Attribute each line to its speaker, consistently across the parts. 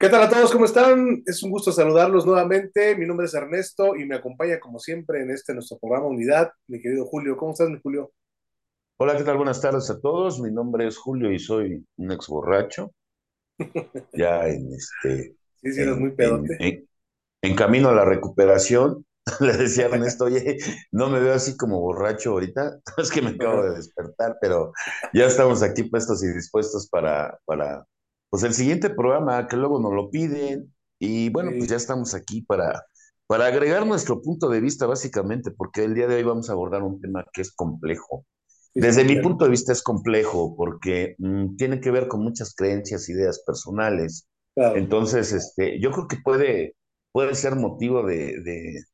Speaker 1: ¿Qué tal a todos? ¿Cómo están? Es un gusto saludarlos nuevamente. Mi nombre es Ernesto y me acompaña como siempre en este nuestro programa Unidad, mi querido Julio. ¿Cómo estás, mi Julio?
Speaker 2: Hola, ¿qué tal? Buenas tardes a todos. Mi nombre es Julio y soy un ex borracho. Ya en este.
Speaker 1: Sí, sí, eres
Speaker 2: en,
Speaker 1: muy
Speaker 2: en-
Speaker 1: pedote.
Speaker 2: en- en camino a la recuperación. Le decía a Ernesto, oye, no me veo así como borracho ahorita. Es que me acabo de despertar, pero ya estamos aquí puestos y dispuestos para, para pues el siguiente programa que luego nos lo piden. Y bueno, pues ya estamos aquí para, para agregar nuestro punto de vista, básicamente, porque el día de hoy vamos a abordar un tema que es complejo.
Speaker 1: sí,
Speaker 2: Desde mi punto de vista es complejo porque mm, tiene que ver con muchas creencias, ideas personales.
Speaker 1: Claro,
Speaker 2: Entonces, este, yo creo que puede, puede ser motivo de, de,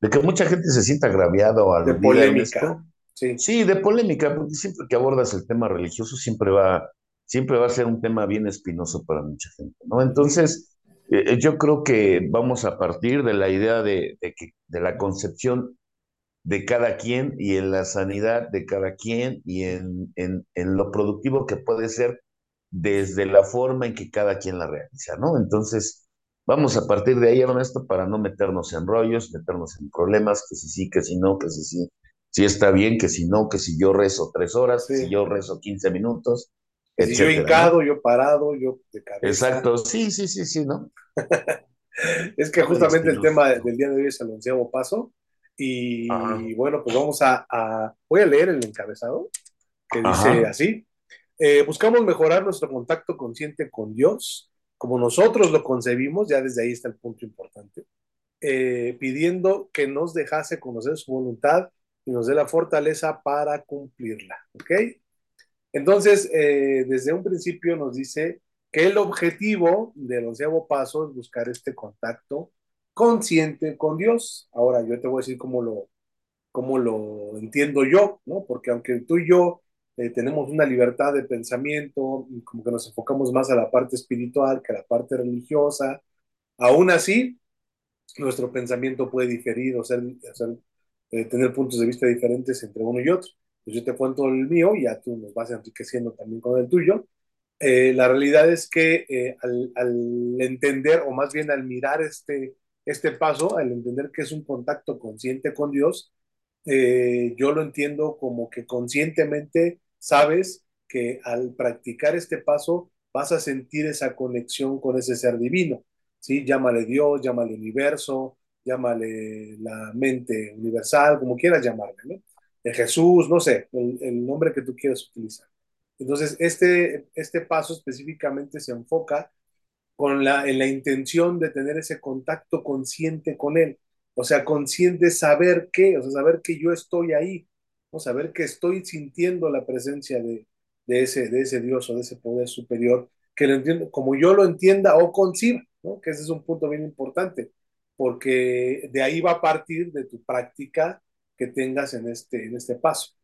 Speaker 2: de que mucha gente se sienta agraviada o
Speaker 1: de polémica. Sí,
Speaker 2: Sí, de polémica, porque siempre que abordas el tema religioso siempre va, siempre va a ser un tema bien espinoso para mucha gente, ¿no? Entonces, eh, eh, yo creo que vamos a partir de la idea de, de que, de la concepción de cada quien y en la sanidad de cada quien y en, en, en lo productivo que puede ser desde la forma en que cada quien la realiza, ¿no? Entonces, vamos a partir de ahí, Ernesto, para no meternos en rollos, meternos en problemas, que si sí, que si no, que si sí, si está bien, que si no, que si yo rezo tres horas, que si
Speaker 1: sí.
Speaker 2: yo rezo 15 minutos,
Speaker 1: si yo hincado, yo parado, yo de cabeza.
Speaker 2: Exacto, sí, sí, sí, sí, ¿no?
Speaker 1: Es que justamente el
Speaker 2: espinoso.
Speaker 1: tema del día de hoy es el onceavo paso.
Speaker 2: Ajá,
Speaker 1: Y bueno, pues vamos a, a- voy a leer el encabezado que dice así. Eh, buscamos mejorar nuestro contacto consciente con Dios, como nosotros lo concebimos, ya desde ahí está el punto importante, eh, pidiendo que nos dejase conocer su voluntad y nos dé la fortaleza para cumplirla. ¿Ok? Entonces, eh, desde un principio nos dice que el objetivo del onceavo paso es buscar este contacto consciente con Dios. Ahora, yo te voy a decir cómo lo, cómo lo entiendo yo, ¿no? Porque aunque tú y yo eh, tenemos una libertad de pensamiento como que nos enfocamos más a la parte espiritual que a la parte religiosa, aún así, nuestro pensamiento puede diferir o, ser, o ser, eh, tener puntos de vista diferentes entre uno y otro. Pues yo te cuento el mío y ya tú nos vas enriqueciendo también con el tuyo. Eh, la realidad es que eh, al, entender, o más bien al mirar este, este paso, al entender que es un contacto consciente con Dios, eh, yo lo entiendo como que conscientemente sabes que al practicar este paso vas a sentir esa conexión con ese ser divino, ¿sí? Llámale Dios, llámale universo, llámale la mente universal, como quieras llamarle, ¿no? De Jesús, no sé, el, el, nombre que tú quieras utilizar. Entonces, este, este paso específicamente se enfoca con la, en la intención de tener ese contacto consciente con Él. O sea, consciente saber qué, o sea, saber que yo estoy ahí, ¿no? saber que estoy sintiendo la presencia de, de, ese, de ese Dios o de ese poder superior, que lo entiendo como yo lo entienda o conciba, ¿no? que ese es un punto bien importante, porque de ahí va a partir de tu práctica que tengas en este, en este paso.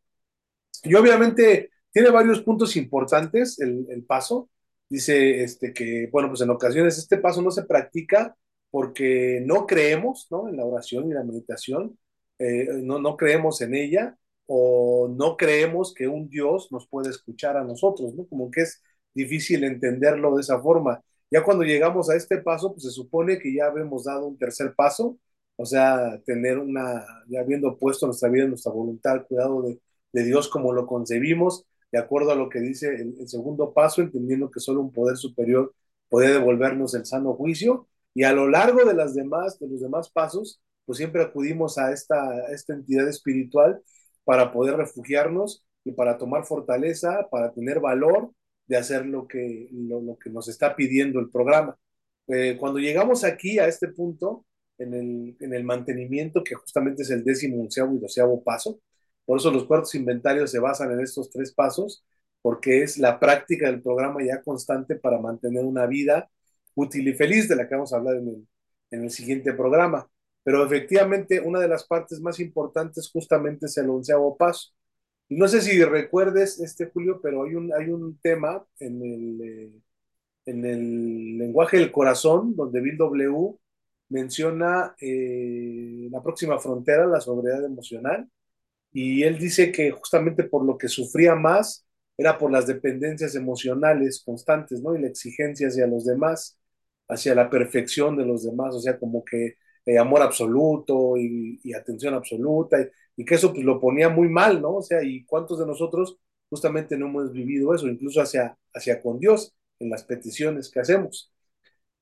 Speaker 1: Y obviamente tiene varios puntos importantes el, paso. Dice este, que, bueno, pues en ocasiones este paso no se practica porque no creemos ¿no? en la oración y la meditación, eh, no, no creemos en ella o no creemos que un Dios nos puede escuchar a nosotros, ¿no? Como que es difícil entenderlo de esa forma. Ya cuando llegamos a este paso, pues se supone que ya habemos dado un tercer paso, o sea, tener una, ya habiendo puesto nuestra vida, nuestra voluntad, cuidado de, Dios como lo concebimos, de acuerdo a lo que dice el, segundo paso, entendiendo que solo un poder superior puede devolvernos el sano juicio, y a lo largo de las demás, de los demás pasos, pues siempre acudimos a esta, esta entidad espiritual para poder refugiarnos y para tomar fortaleza, para tener valor de hacer lo que, lo, lo que nos está pidiendo el programa. Eh, cuando llegamos aquí a este punto, en el, en el mantenimiento, que justamente es el décimo, onceavo y doceavo paso, por eso los cuartos inventarios se basan en estos tres pasos, porque es la práctica del programa ya constante para mantener una vida útil y feliz, de la que vamos a hablar en el, en el siguiente programa. Pero efectivamente, una de las partes más importantes justamente es el onceavo paso. Y no sé si recuerdes, este Julio, pero hay un, hay un tema en el, eh, en el lenguaje del corazón, donde Bill W. menciona eh, la próxima frontera, la sobriedad emocional, y él dice que justamente por lo que sufría más era por las dependencias emocionales constantes, ¿no? Y la exigencia hacia los demás. hacia la perfección de los demás, o sea, como que eh, amor absoluto y, atención absoluta, y, y, que eso pues lo ponía muy mal, ¿no? O sea, ¿y cuántos de nosotros justamente no hemos vivido eso, incluso hacia, hacia con Dios, en las peticiones que hacemos?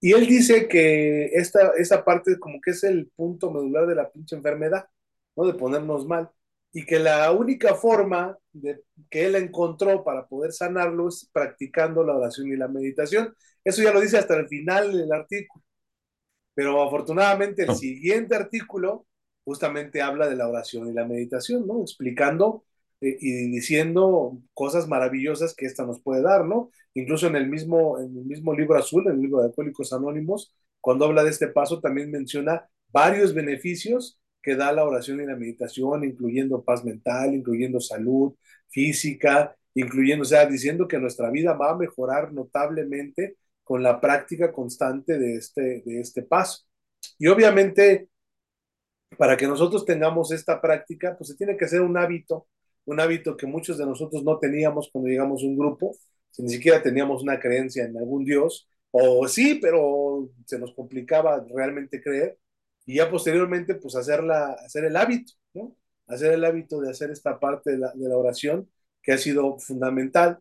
Speaker 1: Y él dice que esta, esta parte como que es el punto medular de la pinche enfermedad, ¿no? De ponernos mal. Y que la única forma de, que él encontró para poder sanarlo es practicando la oración y la meditación. Eso ya lo dice hasta el final del artículo. Pero afortunadamente el siguiente artículo justamente habla de la oración y la meditación, ¿no? Explicando eh, y diciendo cosas maravillosas que esta nos puede dar, ¿no? Incluso en el mismo, en el mismo libro azul, en el libro de Alcohólicos Anónimos, cuando habla de este paso, también menciona varios beneficios que da la oración y la meditación, incluyendo paz mental, incluyendo salud física, incluyendo, o sea, diciendo que nuestra vida va a mejorar notablemente con la práctica constante de este, de este paso. Y obviamente, para que nosotros tengamos esta práctica, pues se tiene que hacer un hábito, un hábito que muchos de nosotros no teníamos cuando llegamos a un grupo, si ni siquiera teníamos una creencia en algún Dios, o sí, pero se nos complicaba realmente creer, y ya posteriormente, pues hacerla, hacer el hábito, ¿no? Hacer el hábito de hacer esta parte de la, oración que ha sido fundamental.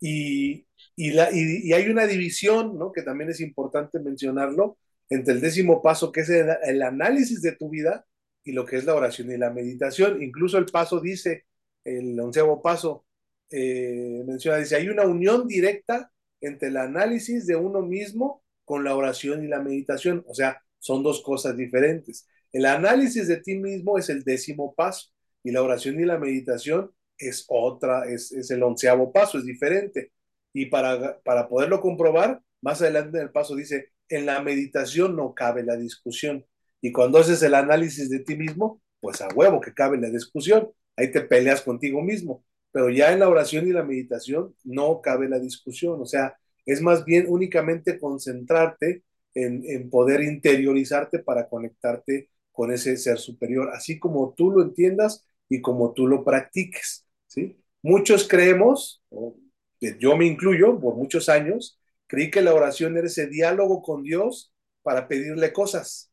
Speaker 1: Y, y, la, y, hay una división, ¿no? Que también es importante mencionarlo, entre el décimo paso, que es el, el, análisis de tu vida, y lo que es la oración y la meditación. Incluso el paso dice, el onceavo paso, eh, menciona, dice, hay una unión directa entre el análisis de uno mismo con la oración y la meditación. O sea, son dos cosas diferentes. El análisis de ti mismo es el décimo paso y la oración y la meditación es otra, es, es el onceavo paso, es diferente. Y para, para poderlo comprobar, más adelante en el paso dice, en la meditación no cabe la discusión. Y cuando haces el análisis de ti mismo, pues a huevo que cabe la discusión. Ahí te peleas contigo mismo. Pero ya en la oración y la meditación no cabe la discusión. O sea, es más bien únicamente concentrarte en, en, poder interiorizarte para conectarte con ese ser superior, así como tú lo entiendas y como tú lo practiques. ¿sí? Muchos creemos, yo me incluyo por muchos años, creí que la oración era ese diálogo con Dios para pedirle cosas.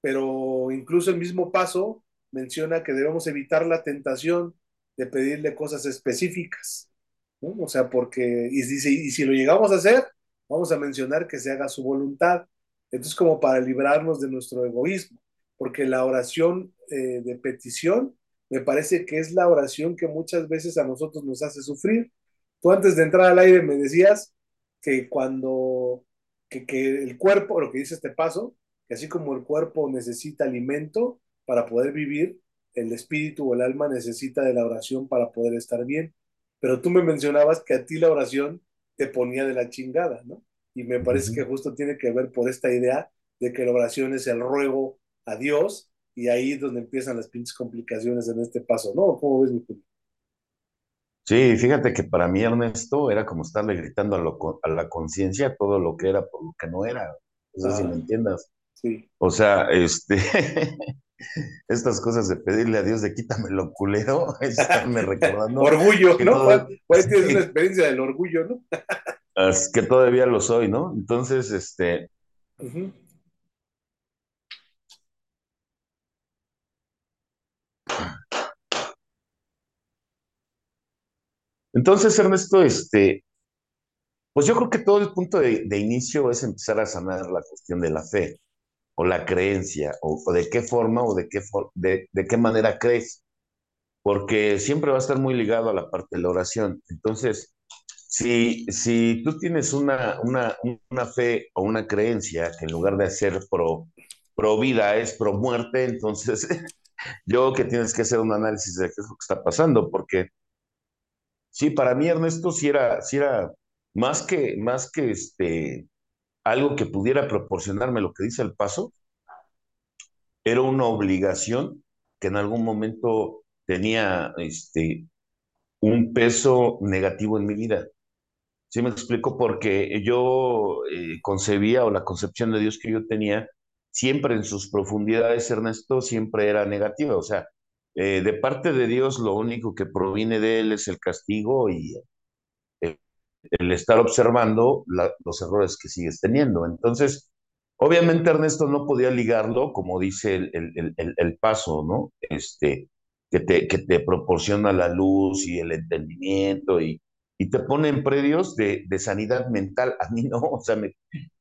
Speaker 1: Pero incluso el mismo paso menciona que debemos evitar la tentación de pedirle cosas específicas. ¿no? O sea, porque, y, y, y si lo llegamos a hacer, vamos a mencionar que se haga su voluntad. Entonces, como para librarnos de nuestro egoísmo, porque la oración eh, de petición me parece que es la oración que muchas veces a nosotros nos hace sufrir. Tú antes de entrar al aire me decías que cuando, que, que el cuerpo, lo que dice este paso, que así como el cuerpo necesita alimento para poder vivir, el espíritu o el alma necesita de la oración para poder estar bien. Pero tú me mencionabas que a ti la oración te ponía de la chingada, ¿no? Y me parece uh -huh. que justo tiene que ver por esta idea de que la oración es el ruego a Dios y ahí es donde empiezan las pinches complicaciones en este paso, ¿no? ¿Cómo ves, mi Julio?
Speaker 2: Sí, fíjate que para mí, Ernesto, era como estarle gritando a, lo, a la conciencia todo lo que era por lo que no era. No sé ah, si me entiendas.
Speaker 1: Sí.
Speaker 2: O sea, este, estas cosas de pedirle a Dios de quítame lo culero, estarme recordando.
Speaker 1: orgullo, ¿no? Todo... Pues tienes sí. una experiencia del orgullo, ¿no?
Speaker 2: es que todavía lo soy, ¿no? Entonces, este. Uh -huh. Entonces, Ernesto, este, pues yo creo que todo el punto de, de, inicio es empezar a sanar la cuestión de la fe o la creencia, o, de qué forma o de qué, de, de, qué manera crees, porque siempre va a estar muy ligado a la parte de la oración. Entonces, si, si tú tienes una, una, una fe o una creencia que en lugar de ser pro, pro vida es pro muerte, entonces yo que tienes que hacer un análisis de qué es lo que está pasando, porque Sí, para mí Ernesto sí era, era más que, más que este, algo que pudiera proporcionarme lo que dice el paso, era una obligación que en algún momento tenía este, un peso negativo en mi vida. Sí me explico, porque yo eh, concebía o la concepción de Dios que yo tenía, siempre en sus profundidades, Ernesto, siempre era negativa. O sea, eh, de parte de Dios lo único que proviene de Él es el castigo y el el estar observando los errores que sigues teniendo. Entonces, obviamente Ernesto no podía ligarlo, como dice el, el, paso, ¿no? Este, que te, que te proporciona la luz y el entendimiento y, y te pone en predios de, de, sanidad mental. A mí no, o sea, me,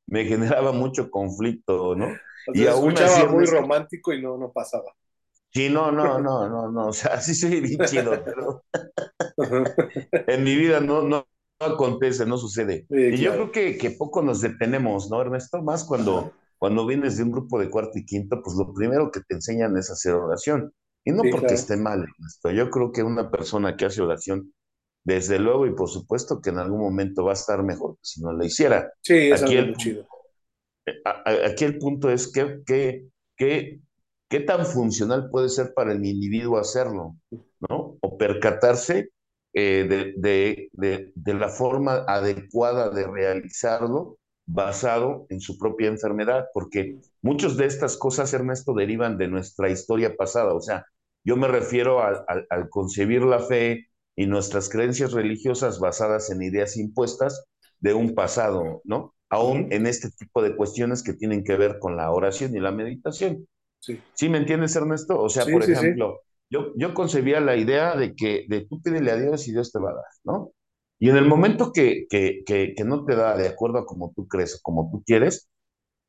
Speaker 2: me generaba mucho conflicto, ¿no?
Speaker 1: y aún así, muy romántico y no, no pasaba.
Speaker 2: Sí, no, no, no, no, no, o sea, sí soy bien chido, pero en mi vida no, no, acontece, no sucede. y yo creo que, que, poco nos detenemos, ¿no, Ernesto? Más cuando, cuando vienes de un grupo de cuarto y quinto, pues lo primero que te enseñan es hacer oración. Y no porque esté mal, Ernesto. Yo creo que una persona que hace oración, desde luego y por supuesto que en algún momento va a estar mejor si no la hiciera.
Speaker 1: Sí, es aquí el, chido.
Speaker 2: Aquí el punto es que, que, que ¿Qué tan funcional puede ser para el individuo hacerlo? ¿no? O percatarse eh, de, de, la forma adecuada de realizarlo basado en su propia enfermedad, porque muchas de estas cosas, Ernesto, derivan de nuestra historia pasada. O sea, yo me refiero al, al concebir la fe y nuestras creencias religiosas basadas en ideas impuestas de un pasado, ¿no? Aún en este tipo de cuestiones que tienen que ver con la oración y la meditación. Sí. me entiendes, Ernesto? O sea, por ejemplo, Yo, yo concebía la idea de que de tú pídele a Dios y Dios te va a dar, ¿no? Y en el momento que, que, que, no te da de acuerdo a como tú crees o como tú quieres,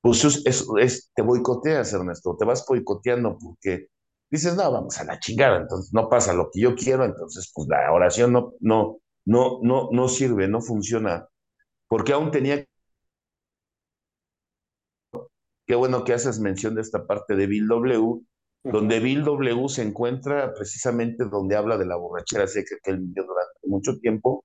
Speaker 2: pues es, es, te boicoteas, Ernesto, te vas boicoteando porque dices, no, vamos a la chingada, entonces no pasa lo que yo quiero, entonces pues la oración no, no, no, no, no sirve, no funciona, porque aún tenía Qué bueno que haces mención de esta parte de Bill W., donde Bill W. se encuentra precisamente donde habla de la borrachera seca que él vivió durante mucho tiempo,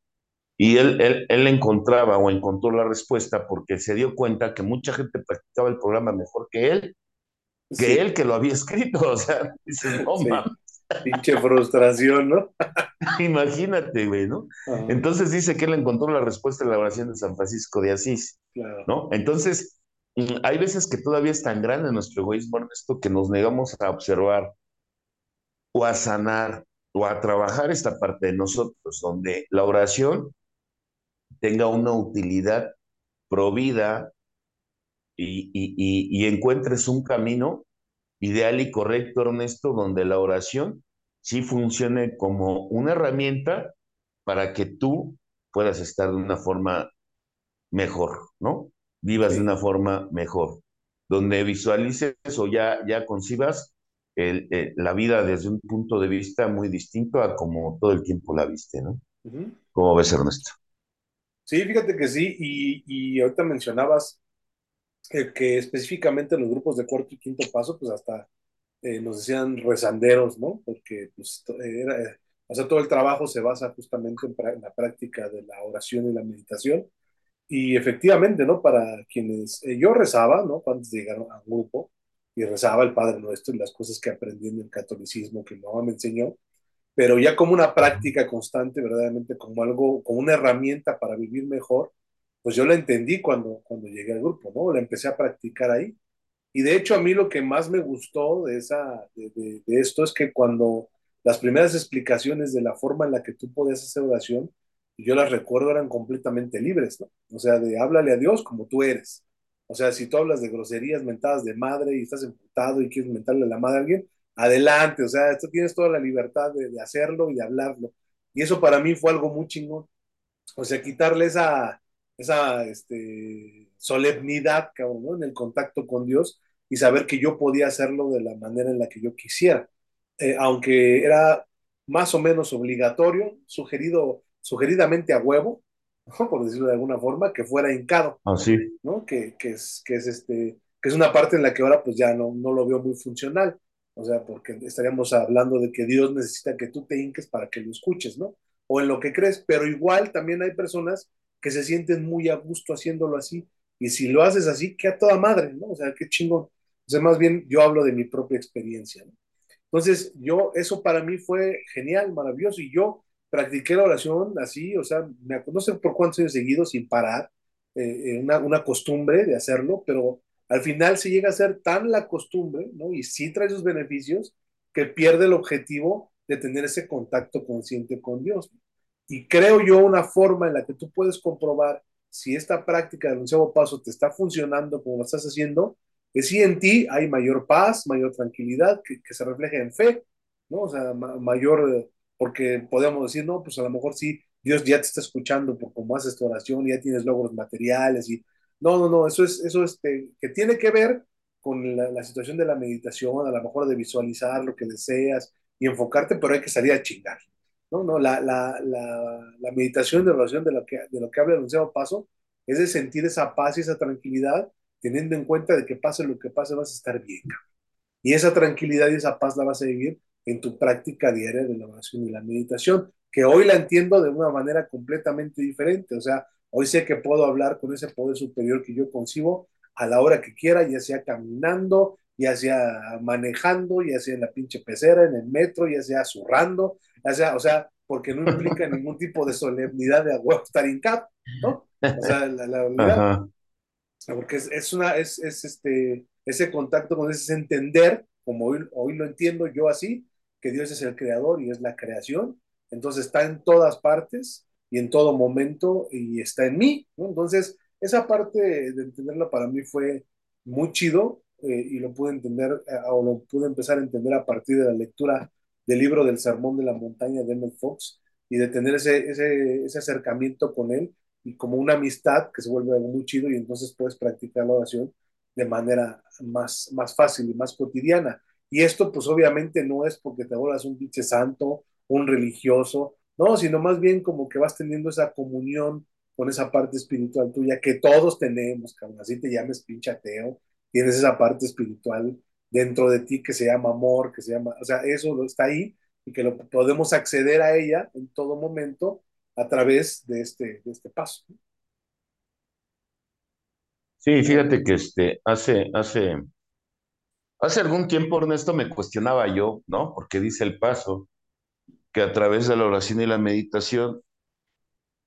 Speaker 2: y él, él, él encontraba o encontró la respuesta porque se dio cuenta que mucha gente practicaba el programa mejor que él, que él que lo había escrito, o sea, dices, no
Speaker 1: Pinche frustración, ¿no?
Speaker 2: Imagínate, güey, ¿no? Entonces dice que él encontró la respuesta en la oración de San Francisco de Asís, ¿no? Entonces, hay veces que todavía es tan grande nuestro egoísmo, esto que nos negamos a observar o a sanar o a trabajar esta parte de nosotros, donde la oración tenga una utilidad provida y, y, encuentres un camino ideal y correcto, Ernesto, donde la oración sí funcione como una herramienta para que tú puedas estar de una forma mejor, ¿no? Vivas de una forma mejor, donde visualices o ya, ya concibas el, eh, la vida desde un punto de vista muy distinto a como todo el tiempo la viste, ¿no? ¿Cómo ves, Ernesto?
Speaker 1: Sí, fíjate que sí, y, y ahorita mencionabas que específicamente los grupos de cuarto y quinto paso, pues hasta eh, nos decían rezanderos, ¿no? Porque pues, era, eh, o sea, todo el trabajo se basa justamente en, la práctica de la oración y la meditación, y efectivamente, ¿no? Para quienes eh, yo rezaba, ¿no? Antes de llegar a grupo, y rezaba el Padre Nuestro y las cosas que aprendí en el catolicismo que mi mamá me enseñó, pero ya como una práctica constante, verdaderamente como algo, como una herramienta para vivir mejor, pues yo la entendí cuando, cuando llegué al grupo, ¿no? La empecé a practicar ahí. Y de hecho a mí lo que más me gustó de, esa, de, esto es que cuando las primeras explicaciones de la forma en la que tú podías hacer oración, yo las recuerdo, eran completamente libres, ¿no? O sea, de háblale a Dios como tú eres. O sea, si tú hablas de groserías mentadas de madre y estás emputado y quieres mentarle a la madre a alguien, adelante, o sea, tú tienes toda la libertad de, de, hacerlo y de hablarlo. Y eso para mí fue algo muy chingón. O sea, quitarle esa, esa este, solemnidad, cabrón, ¿no? En el contacto con Dios y saber que yo podía hacerlo de la manera en la que yo quisiera. Eh, aunque era más o menos obligatorio, sugerido sugeridamente a huevo, por decirlo de alguna forma, que fuera hincado.
Speaker 2: Así.
Speaker 1: Ah, ¿no? Que, que, es, que, es este, que es una parte en la que ahora pues ya no, no lo veo muy funcional. O sea, porque estaríamos hablando de que Dios necesita que tú te hinques para que lo escuches, ¿no? O en lo que crees, pero igual también hay personas que se sienten muy a gusto haciéndolo así. Y si lo haces así, que a toda madre, ¿no? O sea, qué chingón. O sea, más bien yo hablo de mi propia experiencia, ¿no? Entonces, yo, eso para mí fue genial, maravilloso. Y yo practiqué la oración así, o sea, me, no sé por cuántos años seguidos sin parar, eh, eh, una, una, costumbre de hacerlo, pero al final se llega a ser tan la costumbre, ¿no? Y sí trae sus beneficios, que pierde el objetivo de tener ese contacto consciente con Dios. Y creo yo una forma en la que tú puedes comprobar si esta práctica del onceavo paso te está funcionando como lo estás haciendo, es si en ti hay mayor paz, mayor tranquilidad, que, que se refleje en fe, ¿no? O sea, ma mayor, porque podemos decir, no, pues a lo mejor sí, Dios ya te está escuchando por cómo haces tu oración, ya tienes logros materiales y no, no, no, eso es, eso es este, que tiene que ver con la, la, situación de la meditación, a lo mejor de visualizar lo que deseas y enfocarte, pero hay que salir a chingar. No, no, la, la, la meditación de oración de lo que, de lo que habla el onceavo paso es de sentir esa paz y esa tranquilidad, teniendo en cuenta de que pase lo que pase, vas a estar bien. Y esa tranquilidad y esa paz la vas a vivir en tu práctica diaria de la oración y la meditación, que hoy la entiendo de una manera completamente diferente. O sea, hoy sé que puedo hablar con ese poder superior que yo concibo a la hora que quiera, ya sea caminando, ya sea manejando, ya sea en la pinche pecera, en el metro, ya sea zurrando, ya sea, o sea, porque no implica ningún tipo de solemnidad de agua estar en cap, ¿no? O sea, la, la unidad. Porque es, es, una, es, es este, ese contacto con ese entender, como hoy, hoy lo entiendo yo así, que Dios es el creador y es la creación, entonces está en todas partes y en todo momento y está en mí, ¿no? Entonces, esa parte de entenderlo para mí fue muy chido eh, y lo pude entender eh, o lo pude empezar a entender a partir de la lectura del libro del Sermón de la Montaña de Emmett Fox y de tener ese, ese, ese acercamiento con él y como una amistad que se vuelve algo muy chido y entonces puedes practicar la oración de manera más, más fácil y más cotidiana. Y esto pues obviamente no es porque te vuelvas un pinche santo, un religioso, no, sino más bien como que vas teniendo esa comunión con esa parte espiritual tuya que todos tenemos, cabrón, así te llames pinche ateo, tienes esa parte espiritual dentro de ti que se llama amor, que se llama, o sea, eso está ahí y que lo podemos acceder a ella en todo momento a través de este, de este paso.
Speaker 2: Sí, fíjate que este, hace, hace, hace algún tiempo, Ernesto, me cuestionaba yo, ¿no? Porque dice el paso que a través de la oración y la meditación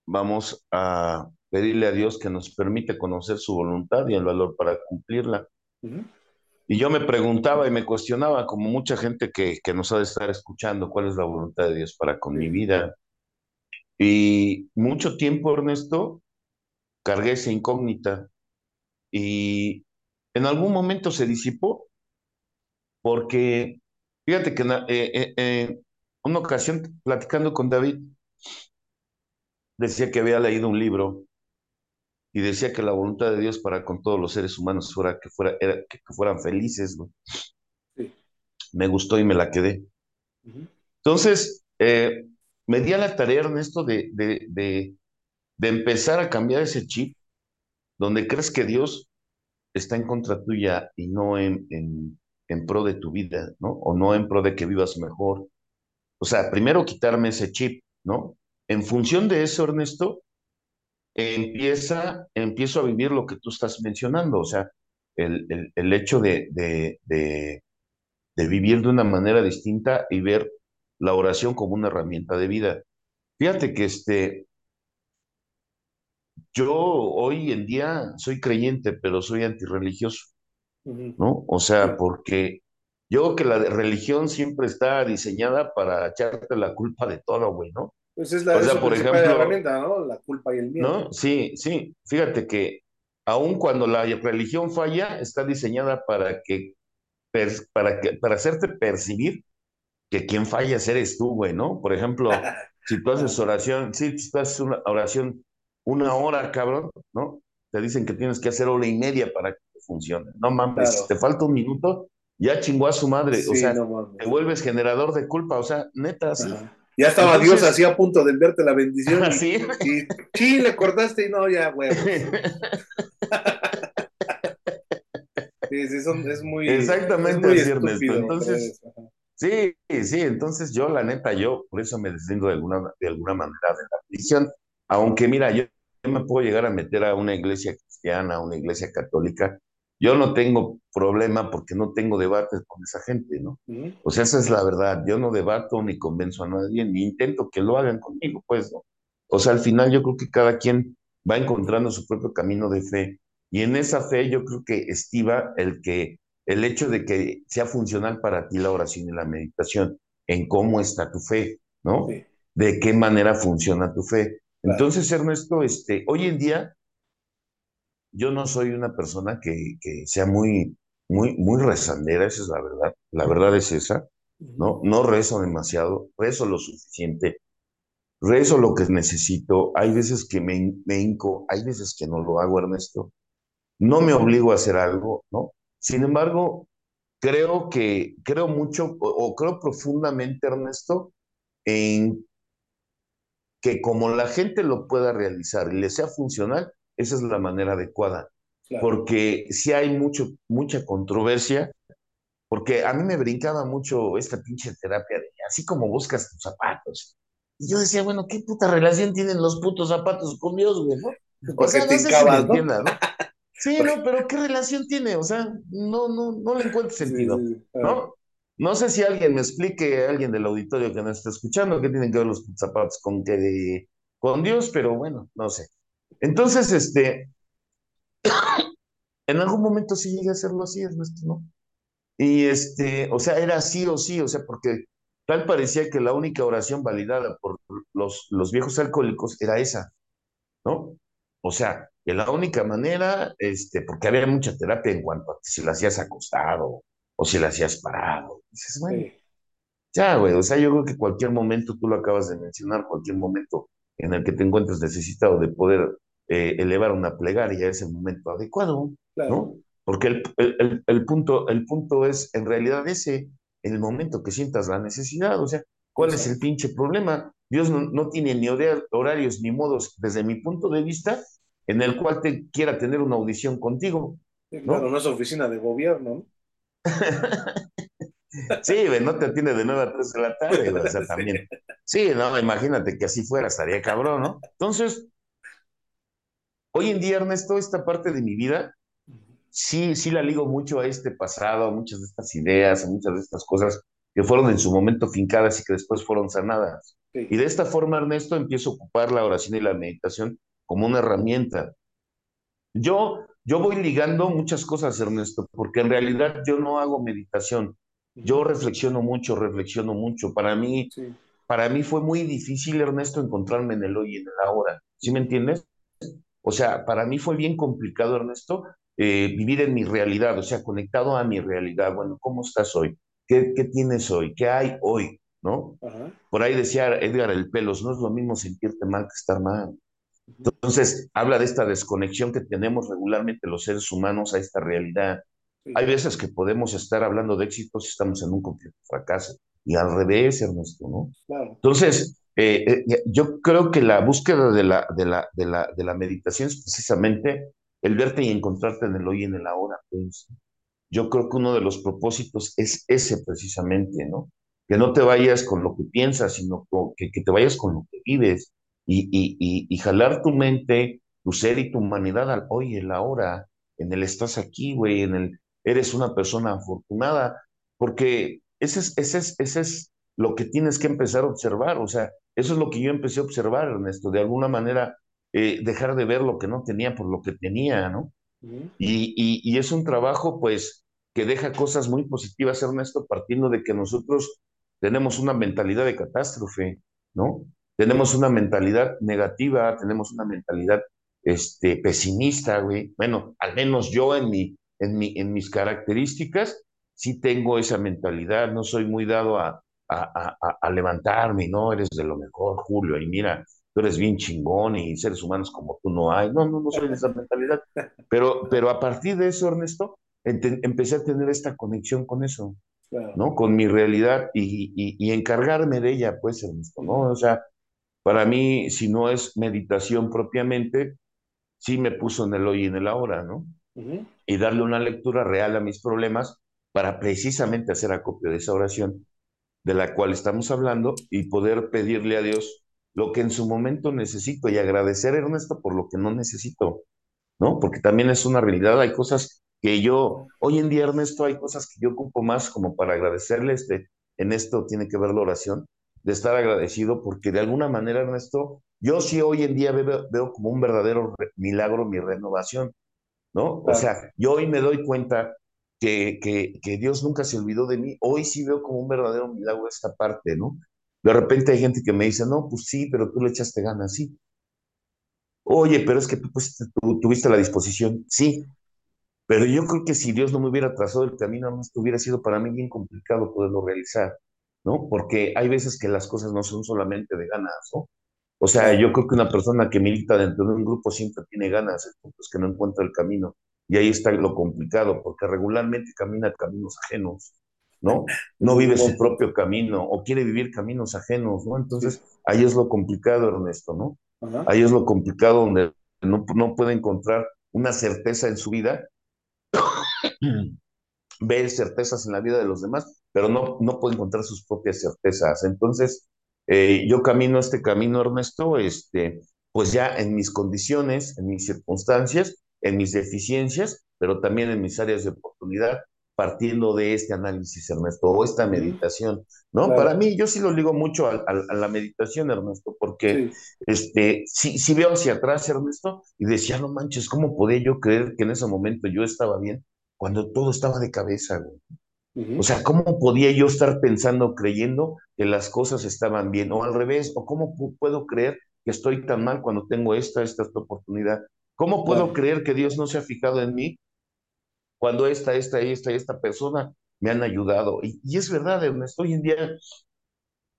Speaker 2: vamos a pedirle a Dios que nos permite conocer su voluntad y el valor para cumplirla. Uh -huh. Y yo me preguntaba y me cuestionaba, como mucha gente que, que, nos ha de estar escuchando, cuál es la voluntad de Dios para con mi vida. Y mucho tiempo, Ernesto, cargué esa incógnita y en algún momento se disipó porque, fíjate que en eh, eh, eh, una ocasión, platicando con David, decía que había leído un libro y decía que la voluntad de Dios para con todos los seres humanos fuera que, fuera, era, que, que fueran felices. ¿no? Sí. Me gustó y me la quedé. Uh -huh. Entonces, eh, me di a la tarea, Ernesto, de, de, de, de, empezar a cambiar ese chip donde crees que Dios está en contra tuya y no en, en, en pro de tu vida, ¿no? O no en pro de que vivas mejor. O sea, primero quitarme ese chip, ¿no? En función de eso, Ernesto, empieza, empiezo a vivir lo que tú estás mencionando, o sea, el, el, hecho de, de, de, de, vivir de una manera distinta y ver la oración como una herramienta de vida. Fíjate que este, yo hoy en día soy creyente, pero soy antirreligioso, ¿no? O sea, porque yo creo que la religión siempre está diseñada para echarte la culpa de todo, güey, ¿no?
Speaker 1: Pues es la,
Speaker 2: o sea, por ejemplo,
Speaker 1: herramienta, ¿no? La culpa y el miedo.
Speaker 2: ¿no? Sí, sí. Fíjate que aun cuando la religión falla, está diseñada para que, para que, para hacerte percibir que quien falla eres tú, güey, ¿no? Por ejemplo, si tú haces oración, si tú haces una oración una hora, cabrón, ¿no? Te dicen que tienes que hacer hora y media para que funcione. No mames, claro. si te falta un minuto, ya chingó a su madre. Sí, o sea, no te vuelves generador de culpa. O sea, neta, sí.
Speaker 1: Ya estaba Entonces, Dios así a punto de enviarte la bendición. Y,
Speaker 2: ¿Sí?
Speaker 1: y, sí, le cortaste y no, ya, güey. sí, sí, son, es muy.
Speaker 2: Exactamente,
Speaker 1: es muy
Speaker 2: así, Entonces, sí, sí, entonces yo, la neta, yo por eso me deslindo de alguna, de alguna manera de la religión. Aunque, mira, yo, yo me puedo llegar a meter a una iglesia cristiana, a una iglesia católica, yo no tengo problema porque no tengo debates con esa gente, ¿no? Uh -huh. O sea, esa es la verdad. Yo no debato ni convenzo a nadie, ni intento que lo hagan conmigo, pues, ¿no? O sea, al final yo creo que cada quien va encontrando su propio camino de fe. Y en esa fe yo creo que estiva el que el hecho de que sea funcional para ti la oración y la meditación, en cómo está tu fe, ¿no? Sí. de qué manera funciona tu fe. Entonces, Ernesto, este, hoy en día yo no soy una persona que, que sea muy, muy, muy rezandera, esa es la verdad. La verdad es esa, ¿no? No rezo demasiado, rezo lo suficiente, rezo lo que necesito. Hay veces que me, me hinco, hay veces que no lo hago, Ernesto. No me obligo a hacer algo, ¿no? Sin embargo, creo que, creo mucho o, o creo profundamente, Ernesto, en que como la gente lo pueda realizar y le sea funcional, esa es la manera adecuada. Porque si hay mucho, mucha controversia, porque a mí me brincaba mucho esta pinche terapia de así como buscas tus zapatos. Y yo decía, bueno, ¿qué puta relación tienen los putos zapatos con Dios, güey? ¿no? O sea, no sé si me entiendas, ¿no? Sí, no, pero ¿qué relación tiene? O sea, no, no, no le encuentro sentido, ¿no? No sé si alguien me explique, alguien del auditorio que nos está escuchando, qué tienen que ver los zapatos con, que con Dios, pero bueno, no sé. Entonces, este, en algún momento sí llegué a hacerlo así, Ernesto, ¿no? Y este, o sea, era sí o sí, o sea, porque tal parecía que la única oración validada por los, los viejos alcohólicos era esa, ¿no? O sea, que la única manera, este, porque había mucha terapia en cuanto a si la hacías acostado o si la hacías parado. Dices, bueno, ya, güey, o sea, yo creo que cualquier momento, tú lo acabas de mencionar, cualquier momento en el que te encuentres necesitado de poder eh, elevar una plegaria es el momento adecuado, ¿no? Porque el, el, el, punto, el punto es en realidad ese, el momento que sientas la necesidad, o sea, ¿cuál es el pinche problema? Dios no, no tiene ni horarios ni modos, desde mi punto de vista, en el cual te quiera tener una audición contigo.
Speaker 1: ¿no? Claro, no es oficina de gobierno, ¿no?
Speaker 2: sí, no te atiende de 9 a 3 de la tarde, o sea, también. Sí, no, imagínate que así fuera, estaría cabrón, ¿no? Entonces, hoy en día, Ernesto, esta parte de mi vida, sí, sí la ligo mucho a este pasado, a muchas de estas ideas, a muchas de estas cosas que fueron en su momento fincadas y que después fueron sanadas. Sí. Y de esta forma, Ernesto, empiezo a ocupar la oración y la meditación como una herramienta. Yo, yo voy ligando muchas cosas, Ernesto, porque en realidad yo no hago meditación. Yo reflexiono mucho, reflexiono mucho. Para mí, sí. para mí fue muy difícil, Ernesto, encontrarme en el hoy y en el ahora. ¿Sí me entiendes? O sea, para mí fue bien complicado, Ernesto, eh, vivir en mi realidad, o sea, conectado a mi realidad. Bueno, ¿cómo estás hoy? ¿Qué, qué tienes hoy? ¿Qué hay hoy? ¿No? Ajá. Por ahí decía Edgar el Pelos, no es lo mismo sentirte mal que estar mal. Entonces, habla de esta desconexión que tenemos regularmente los seres humanos a esta realidad. Hay veces que podemos estar hablando de éxitos y estamos en un completo fracaso. Y al revés, Ernesto, ¿no? Claro. Entonces, eh, eh, yo creo que la búsqueda de la, de, la, de, la, de la meditación es precisamente el verte y encontrarte en el hoy y en el ahora. Pues. Yo creo que uno de los propósitos es ese precisamente, ¿no? Que no te vayas con lo que piensas, sino que, que te vayas con lo que vives y, y, y, jalar tu mente, tu ser y tu humanidad al hoy, el ahora, en el estás aquí, güey, en el eres una persona afortunada, porque ese es, ese, es, ese es lo que tienes que empezar a observar, o sea, eso es lo que yo empecé a observar, Ernesto, de alguna manera eh, dejar de ver lo que no tenía por lo que tenía, ¿no? Uh -huh. y, y, y es un trabajo, pues, que deja cosas muy positivas, Ernesto, partiendo de que nosotros tenemos una mentalidad de catástrofe, ¿no? tenemos una mentalidad negativa, tenemos una mentalidad este, pesimista, güey. Bueno, al menos yo en, mi, en, mi, en mis características sí tengo esa mentalidad, no soy muy dado a, a, a, a, levantarme, no, eres de lo mejor, Julio, y mira, tú eres bien chingón y seres humanos como tú no hay. No, no, no soy de esa mentalidad. Pero, pero a partir de eso, Ernesto, empecé a tener esta conexión con eso, claro. ¿no? Con mi realidad y, y, y, encargarme de ella, pues, Ernesto, ¿no? O sea, para mí, si no es meditación propiamente, sí me puso en el hoy y en el ahora, ¿no? Uh -huh. Y darle una lectura real a mis problemas para precisamente hacer acopio de esa oración de la cual estamos hablando y poder pedirle a Dios lo que en su momento necesito y agradecer, Ernesto, por lo que no necesito, ¿no? Porque también es una realidad, hay cosas que yo, hoy en día, Ernesto, hay cosas que yo ocupo más como para agradecerle, este, en esto tiene que ver la oración, de estar agradecido, porque de alguna manera, Ernesto, yo sí hoy en día veo como un verdadero milagro mi renovación, ¿no? Claro. O sea, yo hoy me doy cuenta que, que, que, Dios nunca se olvidó de mí, hoy sí veo como un verdadero milagro esta parte, ¿no? De repente hay gente que me dice, no, pues sí, pero tú le echaste ganas, sí. Oye, pero es que tú, pues, tú tuviste la disposición, sí. Pero yo creo que si Dios no me hubiera trazado el camino, no hubiera sido para mí bien complicado poderlo realizar, ¿no? Porque hay veces que las cosas no son solamente de ganas, ¿no? O sea, yo creo que una persona que milita dentro de un grupo siempre tiene ganas, el punto es que no encuentra el camino. Y ahí está lo complicado, porque regularmente camina caminos ajenos, ¿no? No vive su propio camino o quiere vivir caminos ajenos, ¿no? Entonces, ahí es lo complicado, Ernesto, ¿no? Ahí es lo complicado donde no, no puede encontrar una certeza en su vida, ve certezas en la vida de los demás, pero no, no puede encontrar sus propias certezas. Entonces, eh, yo camino este camino, Ernesto, este, pues ya en mis condiciones, en mis circunstancias, en mis deficiencias, pero también en mis áreas de oportunidad, partiendo de este análisis, Ernesto, o esta meditación, ¿no? Para mí, yo sí lo digo mucho a, la meditación, Ernesto, porque este, sí, sí veo hacia atrás, Ernesto, y decía, no manches, ¿cómo podía yo creer que en ese momento yo estaba bien cuando todo estaba de cabeza, güey? O sea, ¿cómo podía yo estar pensando, creyendo que las cosas estaban bien? O al revés, o cómo puedo creer que estoy tan mal cuando tengo esta, esta, esta oportunidad. ¿Cómo puedo creer que Dios no se ha fijado en mí cuando esta, esta, esta y esta persona me han ayudado? Y, es verdad, Ernesto, hoy en día